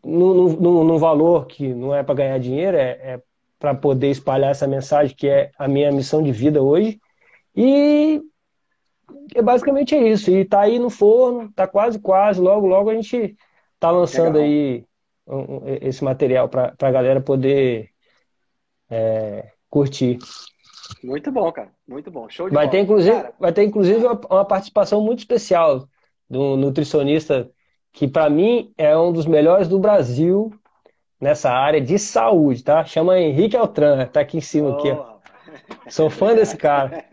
[SPEAKER 2] num, valor que não é para ganhar dinheiro, é, é para poder espalhar essa mensagem que é a minha missão de vida hoje. E é basicamente é isso. E tá aí no forno, tá quase, quase. Logo, logo a gente tá lançando Legal. aí esse material para a galera poder é, curtir.
[SPEAKER 1] Muito bom, cara. Muito bom. Show de
[SPEAKER 2] vai
[SPEAKER 1] bola.
[SPEAKER 2] Ter, inclusive, cara. Vai ter, inclusive, uma, uma participação muito especial do nutricionista que, para mim, é um dos melhores do Brasil nessa área de saúde, tá? Chama Henrique Altran, tá aqui em cima. Oh, aqui, ó. Sou fã desse cara.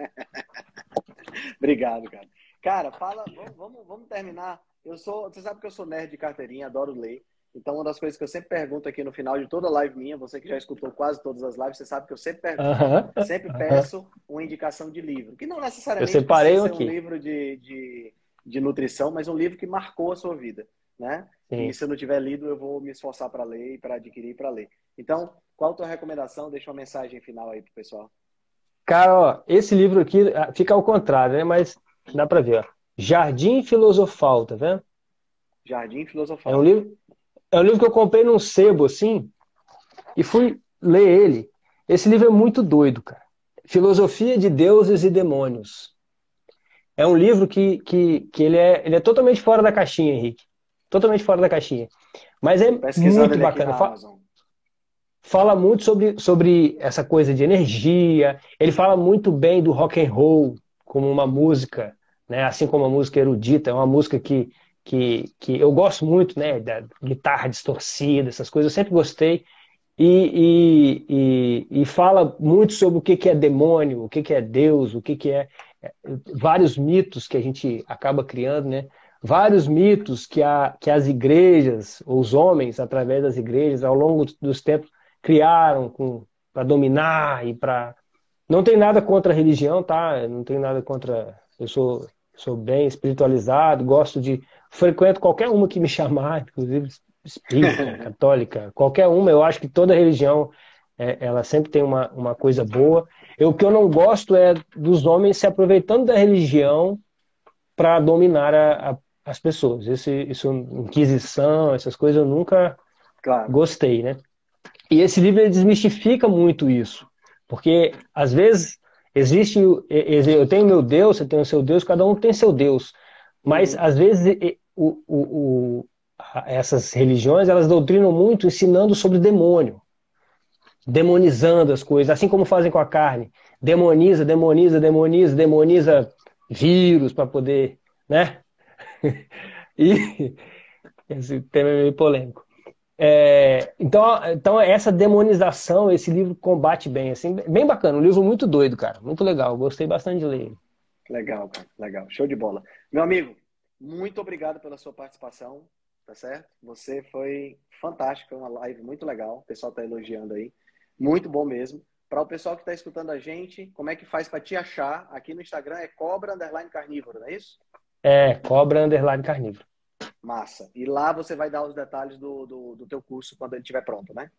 [SPEAKER 1] Obrigado, cara. Cara, fala, vamos, vamos, vamos terminar. Eu sou, você sabe que eu sou nerd de carteirinha, adoro ler. Então, uma das coisas que eu sempre pergunto aqui no final de toda live minha, você que já escutou quase todas as lives, você sabe que eu sempre pergunto, uh -huh. sempre peço uma indicação de livro. Que não necessariamente
[SPEAKER 2] eu separei
[SPEAKER 1] precisa ser um livro de, de, de, nutrição, mas um livro que marcou a sua vida, né? Sim. E se eu não tiver lido, eu vou me esforçar para ler e para adquirir para ler. Então, qual a tua recomendação? Deixa uma mensagem final aí pro pessoal.
[SPEAKER 2] Cara, ó, esse livro aqui ah, fica ao contrário, né? Mas dá para ver, ó. Jardim Filosofal, tá vendo?
[SPEAKER 1] Jardim Filosofal.
[SPEAKER 2] É um livro, é um livro que eu comprei num sebo, assim, e fui ler ele. Esse livro é muito doido, cara. Filosofia de Deuses e Demônios. É um livro que, que, que ele, é, ele é totalmente fora da caixinha, Henrique. Totalmente fora da caixinha. Mas é muito bacana fala muito sobre, sobre essa coisa de energia. Ele fala muito bem do rock and roll como uma música, né? Assim como a música erudita, é uma música que, que, que eu gosto muito, né? Da guitarra distorcida, essas coisas, eu sempre gostei. E, e, e, e fala muito sobre o que, que é demônio, o que, que é Deus, o que, que é, é vários mitos que a gente acaba criando, né? Vários mitos que, a, que as igrejas, os homens, através das igrejas, ao longo dos tempos, criaram para dominar e para. Não tem nada contra a religião, tá? Não tem nada contra. Eu sou, sou bem espiritualizado, gosto de. Frequento qualquer uma que me chamar, inclusive espírita, católica, qualquer uma. Eu acho que toda religião é, ela sempre tem uma, uma coisa boa. Eu, o que eu não gosto é dos homens se aproveitando da religião para dominar a, a, as pessoas. Esse, isso, inquisição, essas coisas eu nunca claro. gostei, né? E esse livro desmistifica muito isso, porque às vezes existe, eu tenho meu Deus, você tem o seu Deus, cada um tem seu Deus, mas uhum. às vezes o, o, o, essas religiões elas doutrinam muito ensinando sobre demônio, demonizando as coisas, assim como fazem com a carne, demoniza, demoniza, demoniza, demoniza vírus para poder, né? e esse tema é meio polêmico. É, então, então, essa demonização, esse livro combate bem, assim, bem bacana. Um livro muito doido, cara. Muito legal. Gostei bastante de ler.
[SPEAKER 1] Legal, cara. Legal. Show de bola. Meu amigo, muito obrigado pela sua participação, tá certo? Você foi fantástico, uma live muito legal. O pessoal tá elogiando aí. Muito bom mesmo. Para o pessoal que está escutando a gente, como é que faz para te achar? Aqui no Instagram é cobra underline carnívoro, não é isso?
[SPEAKER 2] É, cobra underline carnívoro.
[SPEAKER 1] Massa. E lá você vai dar os detalhes do, do, do teu curso quando ele estiver pronto, né?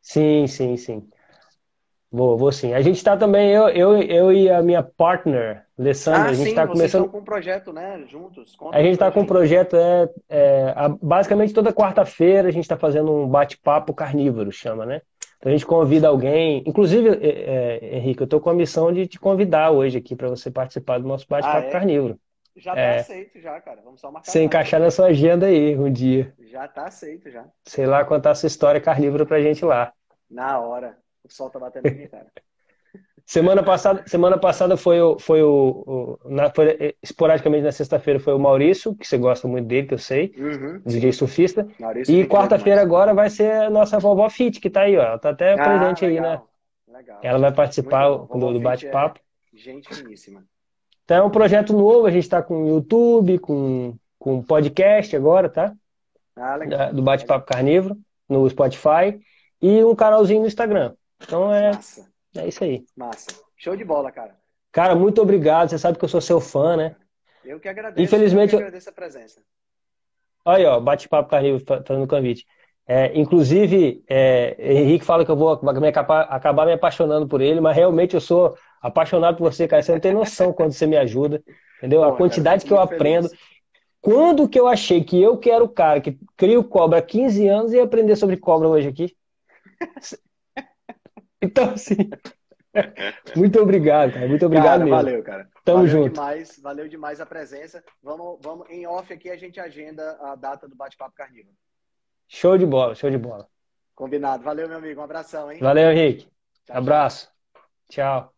[SPEAKER 2] Sim, sim, sim. Vou, vou sim. A gente está também, eu, eu, eu e a minha partner, Alessandra, ah, a gente está começando.
[SPEAKER 1] com um projeto, né? Juntos.
[SPEAKER 2] Conta a gente está com um projeto, é, é basicamente toda quarta-feira a gente está fazendo um bate-papo carnívoro, chama, né? Então a gente convida alguém. Inclusive, é, é, Henrique, eu estou com a missão de te convidar hoje aqui para você participar do nosso bate-papo ah, carnívoro.
[SPEAKER 1] Já tá é. aceito, já, cara. Vamos só marcar.
[SPEAKER 2] Você encaixar na sua agenda aí um dia.
[SPEAKER 1] Já tá aceito, já.
[SPEAKER 2] Sei lá contar a sua história carnívora pra gente lá.
[SPEAKER 1] Na hora. O sol tá batendo aqui, cara.
[SPEAKER 2] Semana passada, semana passada foi o, foi o, o na, foi, esporadicamente na sexta-feira foi o Maurício, que você gosta muito dele, que eu sei, uhum, DJ surfista. Maurício e quarta-feira agora vai ser a nossa vovó Fit, que tá aí, ó. Ela tá até ah, presente aí, né? Legal. Ela vai participar do, do bate-papo.
[SPEAKER 1] É gente finíssima.
[SPEAKER 2] Então é um projeto novo, a gente está com YouTube, com, com podcast agora, tá? Ah, legal. Do Bate-Papo Carnívoro, no Spotify, e um canalzinho no Instagram. Então é, Massa. é isso aí.
[SPEAKER 1] Massa. Show de bola, cara.
[SPEAKER 2] Cara, muito obrigado. Você sabe que eu sou seu fã, né?
[SPEAKER 1] Eu que agradeço.
[SPEAKER 2] Infelizmente,
[SPEAKER 1] eu que agradeço a presença.
[SPEAKER 2] Aí, ó, Bate-Papo Carnívoro fazendo convite. É, inclusive, é, Henrique fala que eu vou acabar me apaixonando por ele, mas realmente eu sou apaixonado por você, cara. Você não tem noção quando você me ajuda, entendeu? Bom, a quantidade cara, que eu aprendo. Quando que eu achei que eu que era o cara que crio cobra há 15 anos e aprender sobre cobra hoje aqui? Então, assim. Muito obrigado, cara. Muito obrigado cara, mesmo.
[SPEAKER 3] Valeu, cara.
[SPEAKER 2] Tamo
[SPEAKER 3] valeu
[SPEAKER 2] junto.
[SPEAKER 3] Demais, valeu demais a presença. Vamos, vamos em off aqui a gente agenda a data do bate-papo carnívoro.
[SPEAKER 2] Show de bola, show de bola.
[SPEAKER 3] Combinado. Valeu, meu amigo. Um abração, hein?
[SPEAKER 2] Valeu, Henrique. Tchau, Abraço. tchau.
[SPEAKER 1] tchau.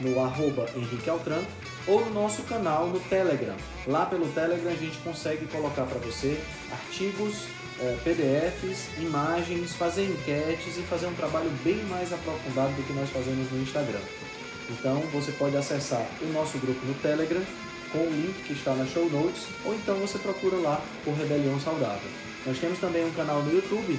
[SPEAKER 1] no arroba Henrique Altran, ou no nosso canal no Telegram. Lá pelo Telegram a gente consegue colocar para você artigos, eh, PDFs, imagens, fazer enquetes e fazer um trabalho bem mais aprofundado do que nós fazemos no Instagram. Então você pode acessar o nosso grupo no Telegram com o link que está na show notes, ou então você procura lá por Rebelião Saudável. Nós temos também um canal no YouTube